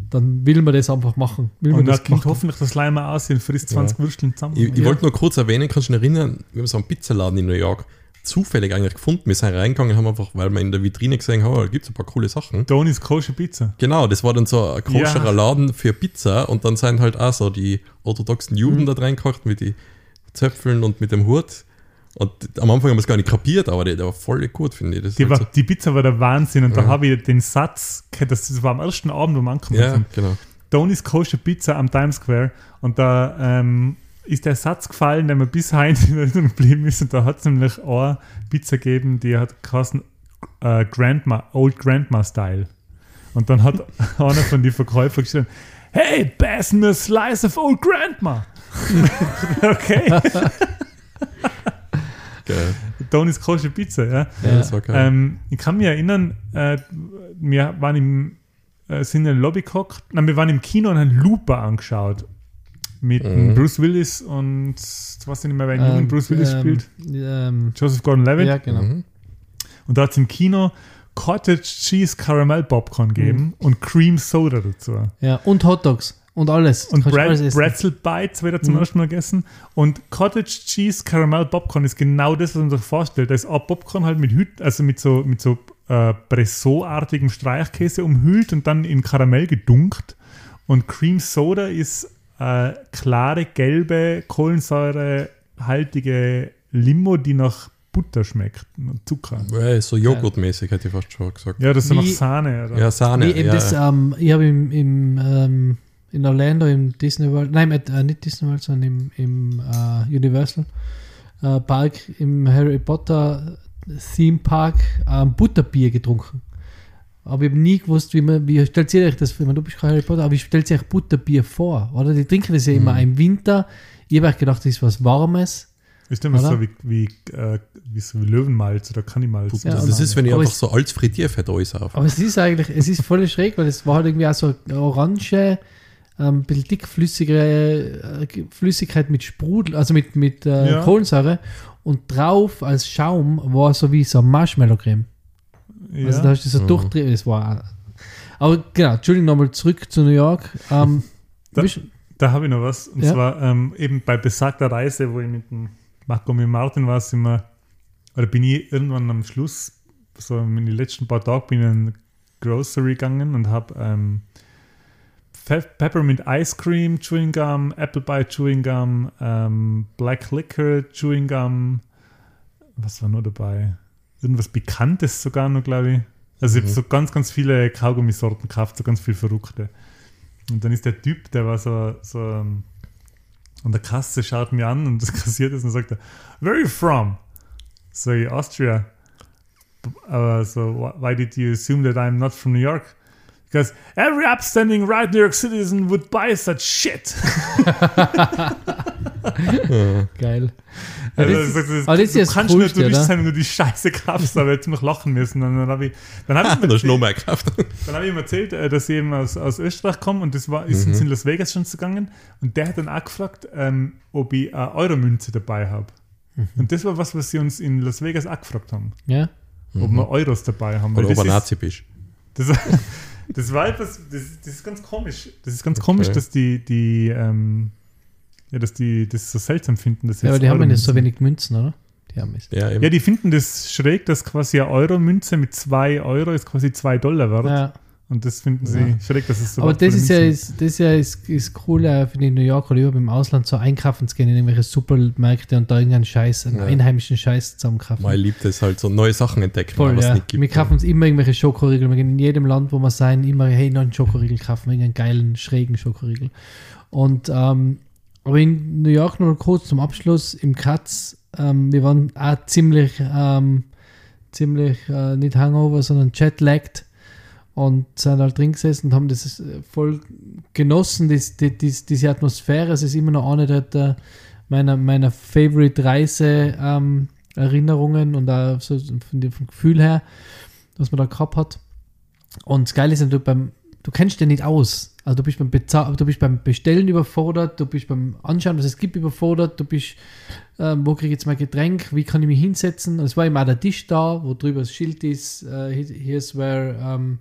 dann will man das einfach machen. Will man Und da das kommt machen. hoffentlich das Leimer aus und frisst 20 Würsteln zusammen. Ich, ich Ja. wollte nur kurz erwähnen, kannst du dich erinnern, wir haben so einen Pizzaladen in New York, zufällig eigentlich gefunden. Wir sind reingegangen, haben einfach, weil wir in der Vitrine gesehen haben, oh, da gibt es ein paar coole Sachen. Tony's Kosher Pizza. Genau, das war dann so ein koscherer Ja. Laden für Pizza und dann sind halt auch so die orthodoxen Juden Mhm. da reingekocht mit den Zöpfeln und mit dem Hut. Und am Anfang haben wir es gar nicht kapiert, aber der, der war voll gut, finde ich. Das Die, war, die Pizza war der Wahnsinn und da Ja. habe ich den Satz, das war am ersten Abend, wo wir so, angekommen ja, sind. genau. Tony's Kosher Pizza am Times Square und da ähm, ist der Satz gefallen, der mir bis heute in Erinnerung geblieben ist und da hat es nämlich eine Pizza gegeben, die hat geheißen äh, Grandma, Old Grandma Style. Und dann hat einer von den Verkäufern geschrieben, hey, pass me a slice of Old Grandma. okay, Geil. Tony's Kosher Pizza, ja. Ja, das war geil. Ähm, ich kann mich erinnern, äh, wir waren im, äh, sind in der Lobby gehockt, nein, wir waren im Kino und haben Looper angeschaut. Mit Mhm. Bruce Willis und, ich weiß nicht mehr, wer einen jungen Bruce Willis ähm, spielt. Ähm, Joseph Gordon-Levitt. ja, genau. Mhm. Und da hat es im Kino Cottage Cheese Caramel Popcorn gegeben Mhm. und Cream Soda dazu. Ja, und Hotdogs und alles. Und alles Bret essen. Pretzel Bites wieder zum Mhm. ersten Mal gegessen. Und Cottage Cheese Caramel Popcorn ist genau das, was man sich vorstellt. Da ist auch Popcorn halt mit Hüt, also mit so, mit so äh, Bressot-artigem Streichkäse umhüllt und dann in Karamell gedunkt. Und Cream Soda ist äh, klare, gelbe, kohlensäurehaltige Limo, die nach Butter schmeckt. und Zucker. Ja, so joghurtmäßig, hätte ich fast schon gesagt. Ja, das ist Wie- Sahne. Oder? Ja, Sahne. Wie eben ja, das, ähm, ich habe im, im ähm, in Orlando im Disney World, nein, äh, nicht Disney World, sondern im, im äh, Universal äh, Park, im Harry Potter Theme Park ähm, Butterbier getrunken. Aber ich habe nie gewusst, wie man, wie stellt ihr euch das, wenn man du bist kein Harry Potter, aber wie stellt sich euch Butterbier vor? Oder die trinken das ja immer Mhm. im Winter. Ich habe euch gedacht, das ist was Warmes. Ist immer Oder? so wie, wie, äh, wie so wie Löwenmalz oder Kannimalz. Ja, das, ist, wenn ich aber einfach so als Frittierfett alles auf. Aber es ist eigentlich, es ist voll schräg, weil es war halt irgendwie auch so eine orange, ähm, ein bisschen dickflüssige äh, Flüssigkeit mit Sprudel, also mit, mit äh, Ja. Kohlensäure. Und drauf als Schaum war so wie so Marshmallow-Creme. Ja. Also da hast du so Mhm. durchdrehen. Das war. Aber genau, Entschuldigung, nochmal zurück zu New York. Ähm, Da- Da habe ich noch was. Und Ja. zwar ähm, eben bei besagter Reise, wo ich mit dem Marco und mit Martin war, sind wir, oder bin ich irgendwann am Schluss, so in den letzten paar Tagen, bin ich in ein Grocery gegangen und habe ähm, Fe- Peppermint Ice Cream Chewing Gum, Apple Pie Chewing Gum, ähm, Black Liquor Chewing Gum, was war noch dabei? Irgendwas Bekanntes sogar noch, glaube ich. Also ich habe Mhm. so ganz, ganz viele Kaugummisorten gekauft, so ganz viel Verrückte. Und dann ist der Typ, der war so, so ähm, an der Kasse, schaut mir an und das kassiert ist und sagt er, Where are you from? So, ich, Austria. Aber so, wh- why did you assume that I'm not from New York? Because every upstanding right New York citizen would buy such shit. Ja. geil. Also, das das, das, das, aber das ist du kannst nur Coolste, Tourist oder? sein, wenn du die Scheiße kaufst, aber jetzt noch lachen müssen. Und dann habe ich, dann hab ich, gekauft. Dann habe ich ihm erzählt, äh, dass ich eben aus, aus Österreich komme und das war, ist Mhm. uns in Las Vegas schon gegangen. Und der hat dann auch gefragt, ähm, ob ich eine Euromünze dabei habe. Mhm. Und das war was, was sie uns in Las Vegas auch gefragt haben. Ja? Ob wir Euros dabei haben. Oder ob ist, Nazi bist. das, das war etwas, das, das ist ganz komisch. Das ist ganz Okay. komisch, dass die, die, ähm, ja, dass die das so seltsam finden. Dass ja, aber die haben ja nicht so wenig Münzen, oder? Die haben es. Ja. Ja, die finden das schräg, dass quasi eine Euro-Münze mit 2 Euro ist quasi 2 Dollar wert. Ja. Und das finden sie Ja. schräg, dass es so Aber das ist ja, ist, das ist ja ist, ist cool, finde ich, in New York oder überhaupt im Ausland so einkaufen zu gehen in irgendwelche Supermärkte und da irgendeinen Scheiß, einen Ja. einheimischen Scheiß zusammenkaufen. Mein liebt es halt so neue Sachen entdecken, Voll, was es ja. nicht gibt. Wir kaufen uns immer irgendwelche Schokoriegel. Wir gehen in jedem Land, wo wir sein, immer, hey, noch einen Schokoriegel kaufen, irgendeinen geilen, schrägen Schokoriegel. Und, ähm, aber in New York noch kurz zum Abschluss, im Katz, ähm, wir waren auch ziemlich, ähm, ziemlich, äh, nicht Hangover, sondern jetlagged und sind halt drin gesessen und haben das äh, voll genossen, das, die, die, diese Atmosphäre. Es ist immer noch eine der, meiner, meiner Favorite Reise ähm, Erinnerungen und auch so von dem Gefühl her, was man da gehabt hat. Und das Geile ist, du beim, du kennst den nicht aus. Also du bist beim Bezahl du bist beim Bestellen überfordert, du bist beim Anschauen, was es gibt, überfordert, du bist, ähm, wo kriege ich jetzt mein Getränk, wie kann ich mich hinsetzen? Und es war immer der Tisch da, wo drüber das Schild ist, äh, hier- here's where ähm,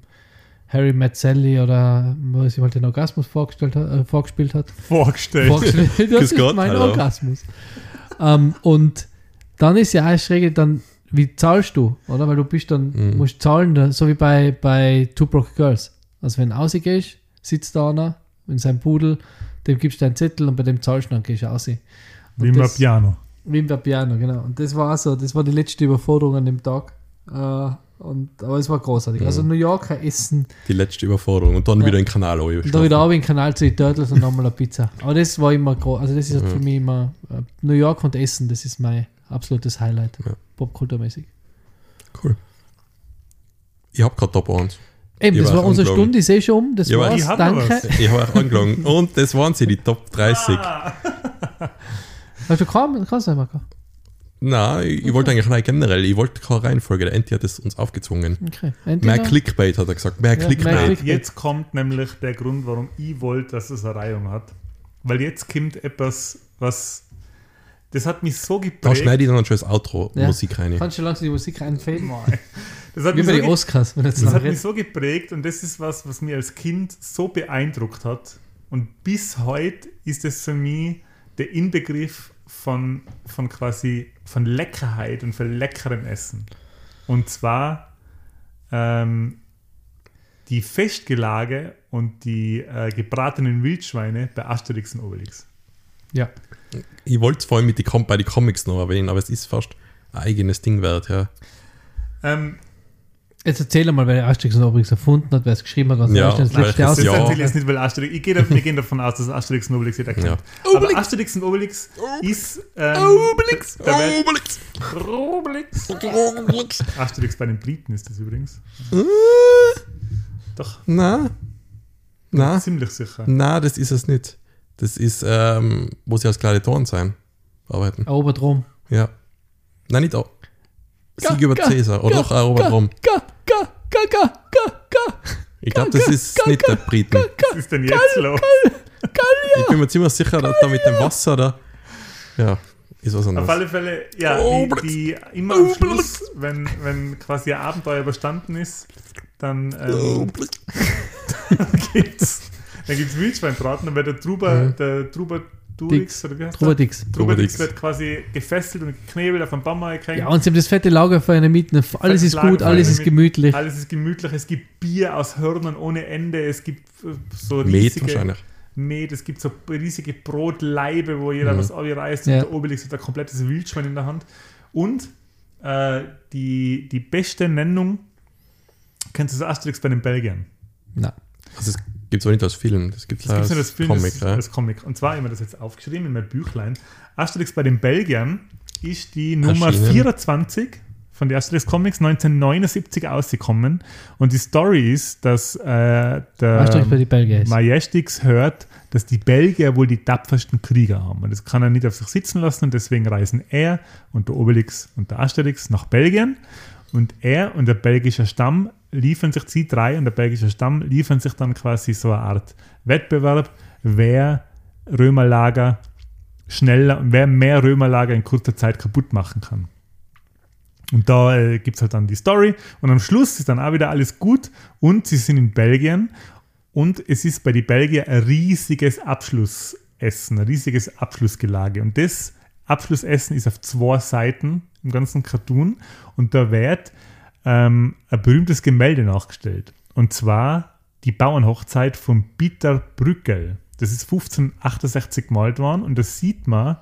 Harry met Sally oder wo sie halt den Orgasmus vorgestellt hat, äh, vorgespielt hat. vorgestellt. vorgestellt. Das ist Gott, mein hallo. Orgasmus. ähm, und dann ist ja auch schräg, dann wie zahlst du, oder? Weil du bist dann, Mhm. musst zahlen, so wie bei, bei Two Broke Girls. Also wenn du rausgehst, sitzt da einer in seinem Pudel, dem gibst du einen Zettel und bei dem zahlst du, dann gehst du raus. Und Wie im das- Piano. Wie im Piano, genau. Und das war so, das war die letzte Überforderung an dem Tag. Äh, und, aber es war großartig. Also New Yorker Essen, Die letzte Überforderung. Und dann Ja. wieder in den Kanal und da wieder auch in den Kanal zu den Turtles und nochmal eine Pizza. Aber das war immer groß. Also das ist halt für mich immer äh, New York und Essen, das ist mein absolutes Highlight. Ja. Popkulturmäßig. Cool. Ich habe gerade Top 1. Eben, das war unsere. Stunde, ich sehe schon um. Das war's. ich noch Danke. was. Ich habe euch angelogen. Und das waren sie, die Top 30. Hast du kaum? Kannst du nicht machen. Nein, ich, ich wollte eigentlich nein, generell, ich wollte keine Reihenfolge. Der Enti hat es uns aufgezwungen. Okay. Mehr Clickbait hat er gesagt. Mehr Ja, mehr Clickbait. Click- Jetzt kommt nämlich der Grund, warum ich wollte, dass es eine Reihung hat. Weil jetzt kommt etwas, was. Das hat mich so da geprägt. schneide ich dann ein schönes Outro Ja. Musik rein. Kannst du langsam die Musik einfäden? Das hat Wie mich bei so den Oscars, Das hat mich so geprägt und das ist was, was mir als Kind so beeindruckt hat. Und bis heute ist es für mich der Inbegriff von, von quasi von Leckerheit und von leckerem Essen. Und zwar ähm, die Festgelage und die äh, gebratenen Wildschweine bei Asterix und Obelix. Ja. Ich wollte es vor allem mit die Com bei den Comics noch erwähnen, aber es ist fast ein eigenes Ding wert. Ja. Ähm, Jetzt erzähl mal, wer der Asterix und Obelix erfunden hat, wer es geschrieben hat, was Ja, das letzte welches Das Aus. Ja. erzähle ich jetzt nicht, weil Asterix. Ich gehe da, wir gehen davon aus, dass Asterix und Obelix jeder kennt. Ja. Aber Asterix und Obelix ist. Ähm, Obelix! Obelix! Obelix. Obelix! Asterix bei den Briten ist das übrigens. Äh, Doch, Na, na, ziemlich sicher. na, das ist es nicht. Das ist, ähm, wo sie als Gladiatoren sein, arbeiten. Erobert Rom. Ja. Nein, nicht auch. Sieg über Cäsar. Oder doch erobert Rom. Ga, ga, ga, ga, ga, ga. Ich glaube, das ist ga, nicht ga, der Briten. Was ist denn jetzt los? Ich bin mir ziemlich sicher, dass da mit dem Wasser da. Ja, ist was Auf anderes. alle Fälle, ja, Obelix. die, die immer am Schluss, wenn, wenn quasi ein Abenteuer überstanden ist, dann ähm, gibt's, dann gibt's Wildschweinbraten, dann wird der Truber, Mhm. der Truber Durix, oder wie heißt der? Trubadix Trubadix. wird quasi gefesselt und geknebelt auf einen Baum gehängt. Ja, und sie haben das fette Lagerfeuer mitten. Alles ist gut, alles ist gemütlich. Alles ist gemütlich. Es gibt Bier aus Hörnern ohne Ende. Es gibt äh, so Met riesige wahrscheinlich. Met. Es gibt so riesige Brotleibe, wo jeder Mhm. was reißt. Ja. Und der Obelix hat ein komplettes Wildschwein in der Hand. Und äh, die, die beste Nennung, kennst du das Asterix bei den Belgiern? Na, Also, es gibt es aber nicht als Film, das gibt es als als Film, Comic. das, ja. als Comic. Und zwar, ich habe mir das jetzt aufgeschrieben in mein Büchlein. Asterix bei den Belgiern ist die Nummer Erschienen. 24 von den Asterix Comics 1979 ausgekommen. Und die Story ist, dass äh, der. Majestix hört, dass die Belgier wohl die tapfersten Krieger haben. Und das kann er nicht auf sich sitzen lassen und deswegen reisen er und der Obelix und der Asterix nach Belgien. Und er und der belgische Stamm liefern sich, sie drei und der belgische Stamm liefern sich dann quasi so eine Art Wettbewerb, wer Römerlager schneller, wer mehr Römerlager in kurzer Zeit kaputt machen kann. Und da äh, gibt es halt dann die Story und am Schluss ist dann auch wieder alles gut und sie sind in Belgien und es ist bei den Belgier ein riesiges Abschlussessen, ein riesiges Abschlussgelage. Und das Abschlussessen ist auf zwei Seiten im ganzen Cartoon und da wird ähm, ein berühmtes Gemälde nachgestellt. Und zwar die Bauernhochzeit von Peter Brückel. Das ist 1568 gemalt worden und das sieht man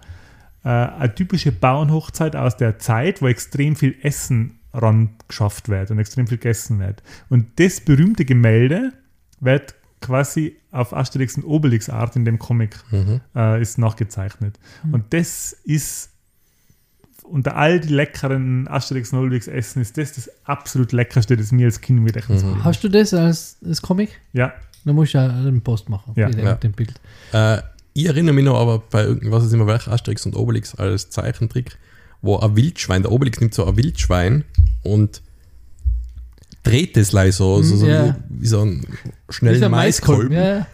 äh, eine typische Bauernhochzeit aus der Zeit, wo extrem viel Essen ran geschafft wird und extrem viel gegessen wird. Und das berühmte Gemälde wird quasi auf Asterix und Obelix Art in dem Comic Mhm. äh, ist nachgezeichnet. Und das ist unter all die leckeren Asterix und Obelix Essen ist das das absolut leckerste, das mir als Kind im Gedächtnis Mhm. Hast du das als, als Comic? Ja, Dann musst du ja einen Post machen. Ja. mit dem- Ja. mit dem Bild. Äh, ich erinnere mich noch aber bei irgendwas ist immer welcher Asterix und Obelix als Zeichentrick, wo ein Wildschwein, der Obelix nimmt so ein Wildschwein und dreht es leise so, so, so Ja. wie, so ein Wie schnellen ein Maiskolben Ja, ja.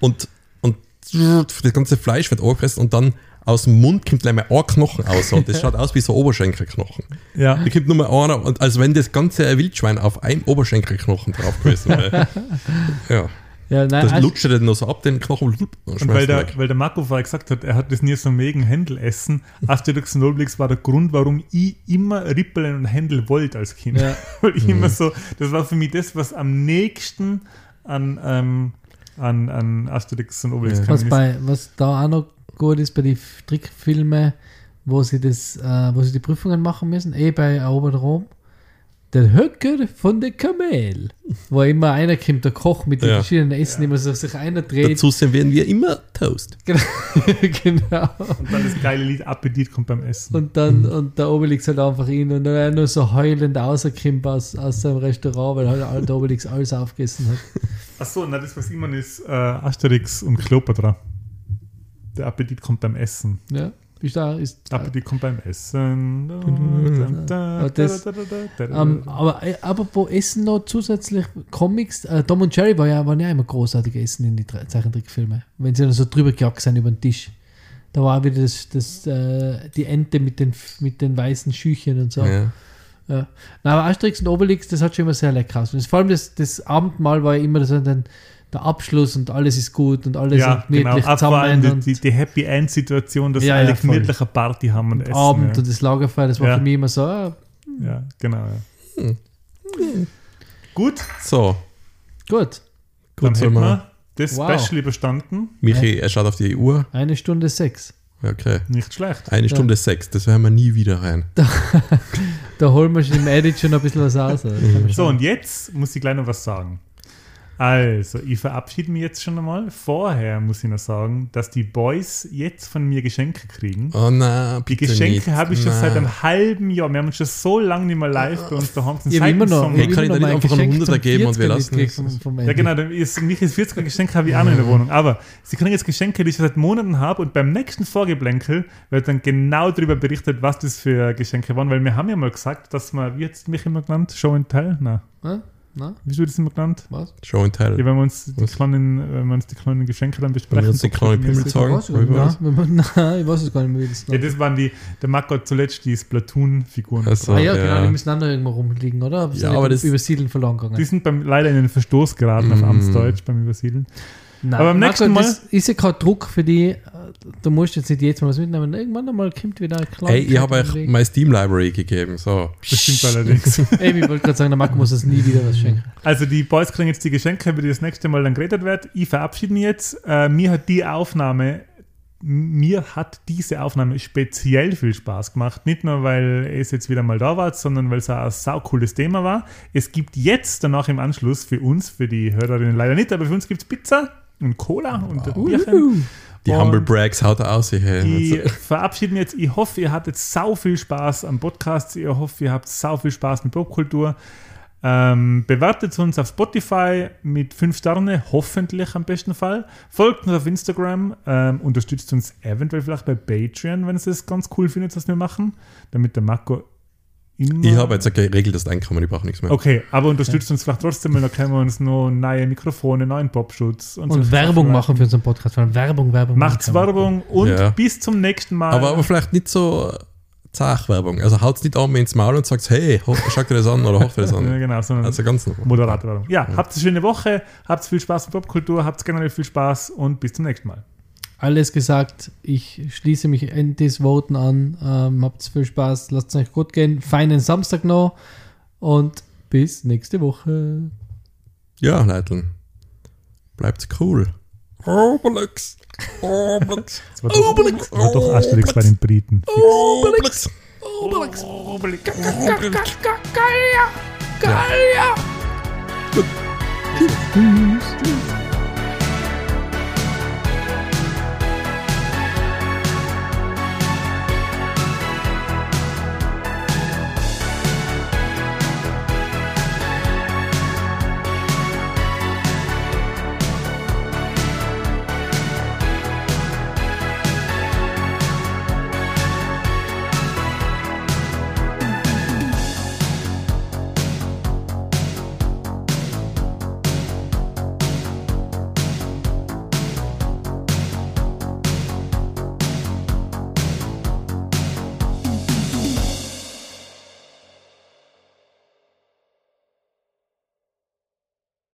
und, und das ganze Fleisch wird angefressen und dann aus dem Mund kommt gleich mal ein Knochen raus. Und das schaut aus wie so Oberschenkelknochen. ja. Da kommt nur mal einer, und als wenn das ganze Wildschwein auf einem Oberschenkelknochen drauf gewesen wäre. ja. Ja, nein, Das Ast- lutscht er dann noch so ab, den Knochen und Und weil der, weil der Marco vorher gesagt hat, er hat das nie so mega Händel essen. Asterix und Obelix war der Grund, warum ich immer Rippeln und Händel wollte als Kind. Ja. Weil ich Mhm. immer so, das war für mich das, was am nächsten an, ähm, an, an Asterix und Obelix Ja. kam. was, bei, was da auch noch gut ist bei den Trickfilmen, wo sie das, äh, wo sie die Prüfungen machen müssen, eh bei Erobert Rom. Der Höcker von der Kamel. Wo immer einer kommt, der Koch mit den Ja. verschiedenen Essen, immer so sich einer dreht. Dazu servieren wir immer Toast. genau. Und dann das geile Lied Appetit kommt beim Essen. Und dann, und der Obelix halt einfach ihn und dann er nur so heulend rauskommt aus, aus seinem Restaurant, weil halt der Obelix alles aufgegessen hat. Achso, na das was immer ist, äh, Asterix und Kleopatra. Der Appetit kommt beim Essen. Ja, ist da, ist Appetit kommt beim Essen. Aber das- Ähm, aber äh, apropos Essen noch zusätzlich Comics, äh, Tom und Jerry war ja, waren ja immer großartig Essen in die Zeichentrickfilme. Wenn sie dann so drüber gejagt sind über den Tisch. Da war wieder das, das, äh, die Ente mit den, mit den weißen Schüchen und so. Ja. Ja. Na, aber Asterix und Obelix, das hat schon immer sehr lecker aus. Und das, vor allem das, das Abendmahl war ja immer so dann der Abschluss und alles ist gut und alles ja, sind gemütlich genau. Auch vor allem zusammen die, die, und die Happy End Situation, dass Ja, alle ja, gemütlich eine Party haben und, essen. Abend ja. und das Lagerfeuer, das war Ja. für mich immer so, ah, ja, genau. Ja. Hm. Gut, So, gut, dann gut, soll hätten wir das Wow. Special überstanden. Michi, er schaut auf die Uhr. eine Stunde sechs. Okay. Nicht schlecht. Eine Stunde sechs, das werden wir nie wieder rein. Da holen wir schon im Edit schon ein bisschen was kann man So, und jetzt muss ich gleich noch was sagen. Also, ich verabschiede mich jetzt schon einmal. Vorher muss ich noch sagen, dass die Boys jetzt von mir Geschenke kriegen. Oh nein, Die bitte Geschenke nicht. habe ich schon Nein. seit einem halben Jahr. Wir haben uns schon so lange nicht mehr live bei uns daheim. Ich habe immer noch. Hey, kann ich da nicht einfach einen Geschenk 100er zum geben und wir 40er lassen es? Ja, genau, ist Michis 40er Geschenk habe ich auch noch in der Wohnung. Aber sie kriegen jetzt Geschenke, die ich schon seit Monaten habe und beim nächsten Vorgeblänkel wird dann genau darüber berichtet, was das für Geschenke waren, weil wir haben ja mal gesagt, dass wir, wie jetzt mich immer genannt, Show and Tell? Nein, Hä? Na, wie wird das immer genannt? was? Show and Tell. Ja, wenn wir uns die Was? kleinen, wenn wir uns die kleinen Geschenke dann Wenn besprechen. wir uns die kleinen Pimmel popcornmäßig. sagen. Ich weiß es gar nicht. Wie war das? Nein, wenn ich weiß es gar nicht mehr, das Ja, das waren die, der Marco hat zuletzt die Splatoon-Figuren. Ach so. Ah ja, ja. genau, die müssen noch irgendwo rumliegen, oder? Ja, aber das- Übersiedeln verloren Die gegangen. sind beim, leider in den Verstoß geraten auf Mm. Amtsdeutsch beim Übersiedeln. Nein, aber beim Marco, nächsten Mal- ist ja kein Druck für die. Du musst jetzt nicht jetzt mal was mitnehmen. Irgendwann einmal kommt wieder ein kleiner. Hey, ich habe euch meine Steam Library gegeben. So. Das stimmt allerdings. Ey, ich wollte gerade sagen, der Marco muss uns nie wieder was schenken. Also die Boys kriegen jetzt die Geschenke, über die das nächste Mal dann geredet wird. Ich verabschiede mich jetzt. Äh, mir hat die Aufnahme, mir hat diese Aufnahme speziell viel Spaß gemacht. Nicht nur, weil es jetzt wieder mal da war, sondern weil es auch ein saucooles Thema war. Es gibt jetzt danach im Anschluss für uns, für die Hörerinnen leider nicht, aber für uns gibt es Pizza und Cola und ein Bierchen. Die Und Humble Brags haut er aus. Ich verabschiede mich jetzt. Ich hoffe, ihr hattet sau viel Spaß am Podcast. Ich hoffe, ihr habt sau viel Spaß mit Popkultur. Ähm, bewertet uns auf Spotify mit 5 Sterne, hoffentlich am besten Fall. Folgt uns auf Instagram, ähm, unterstützt uns eventuell vielleicht bei Patreon, wenn ihr es ganz cool findet, was wir machen, damit der Marco immer... Ich habe jetzt ein geregeltes Einkommen, ich brauche nichts mehr. Okay, aber unterstützt uns vielleicht trotzdem, weil dann können wir uns noch neue Mikrofone, neuen Popschutz und, Und so Werbung machen für unseren Podcast. Vor allem Werbung, Werbung. Macht's machen. Werbung und Ja. bis zum nächsten Mal. Aber, aber vielleicht nicht so Zachwerbung. Also haut's nicht an ins Maul und sagt, hey, ho- schau dir das an oder hoch dir das ja, an. genau, sondern Also ganz moderate Werbung. Ja, habt eine schöne Woche, habt viel Spaß mit Popkultur, habt generell viel Spaß und bis zum nächsten Mal. Alles gesagt. Ich schließe mich Endis Voten an. Ähm, habt viel Spaß. Lasst es euch gut gehen. Feinen Samstag noch. Und bis nächste Woche. Ja, Leiteln. Bleibt cool. Obelix. Obelix. Das war doch, war doch Asterix bei den Briten. Obelix. Obelix. Obelix. Gallia. Gallia. Gut. Tschüss.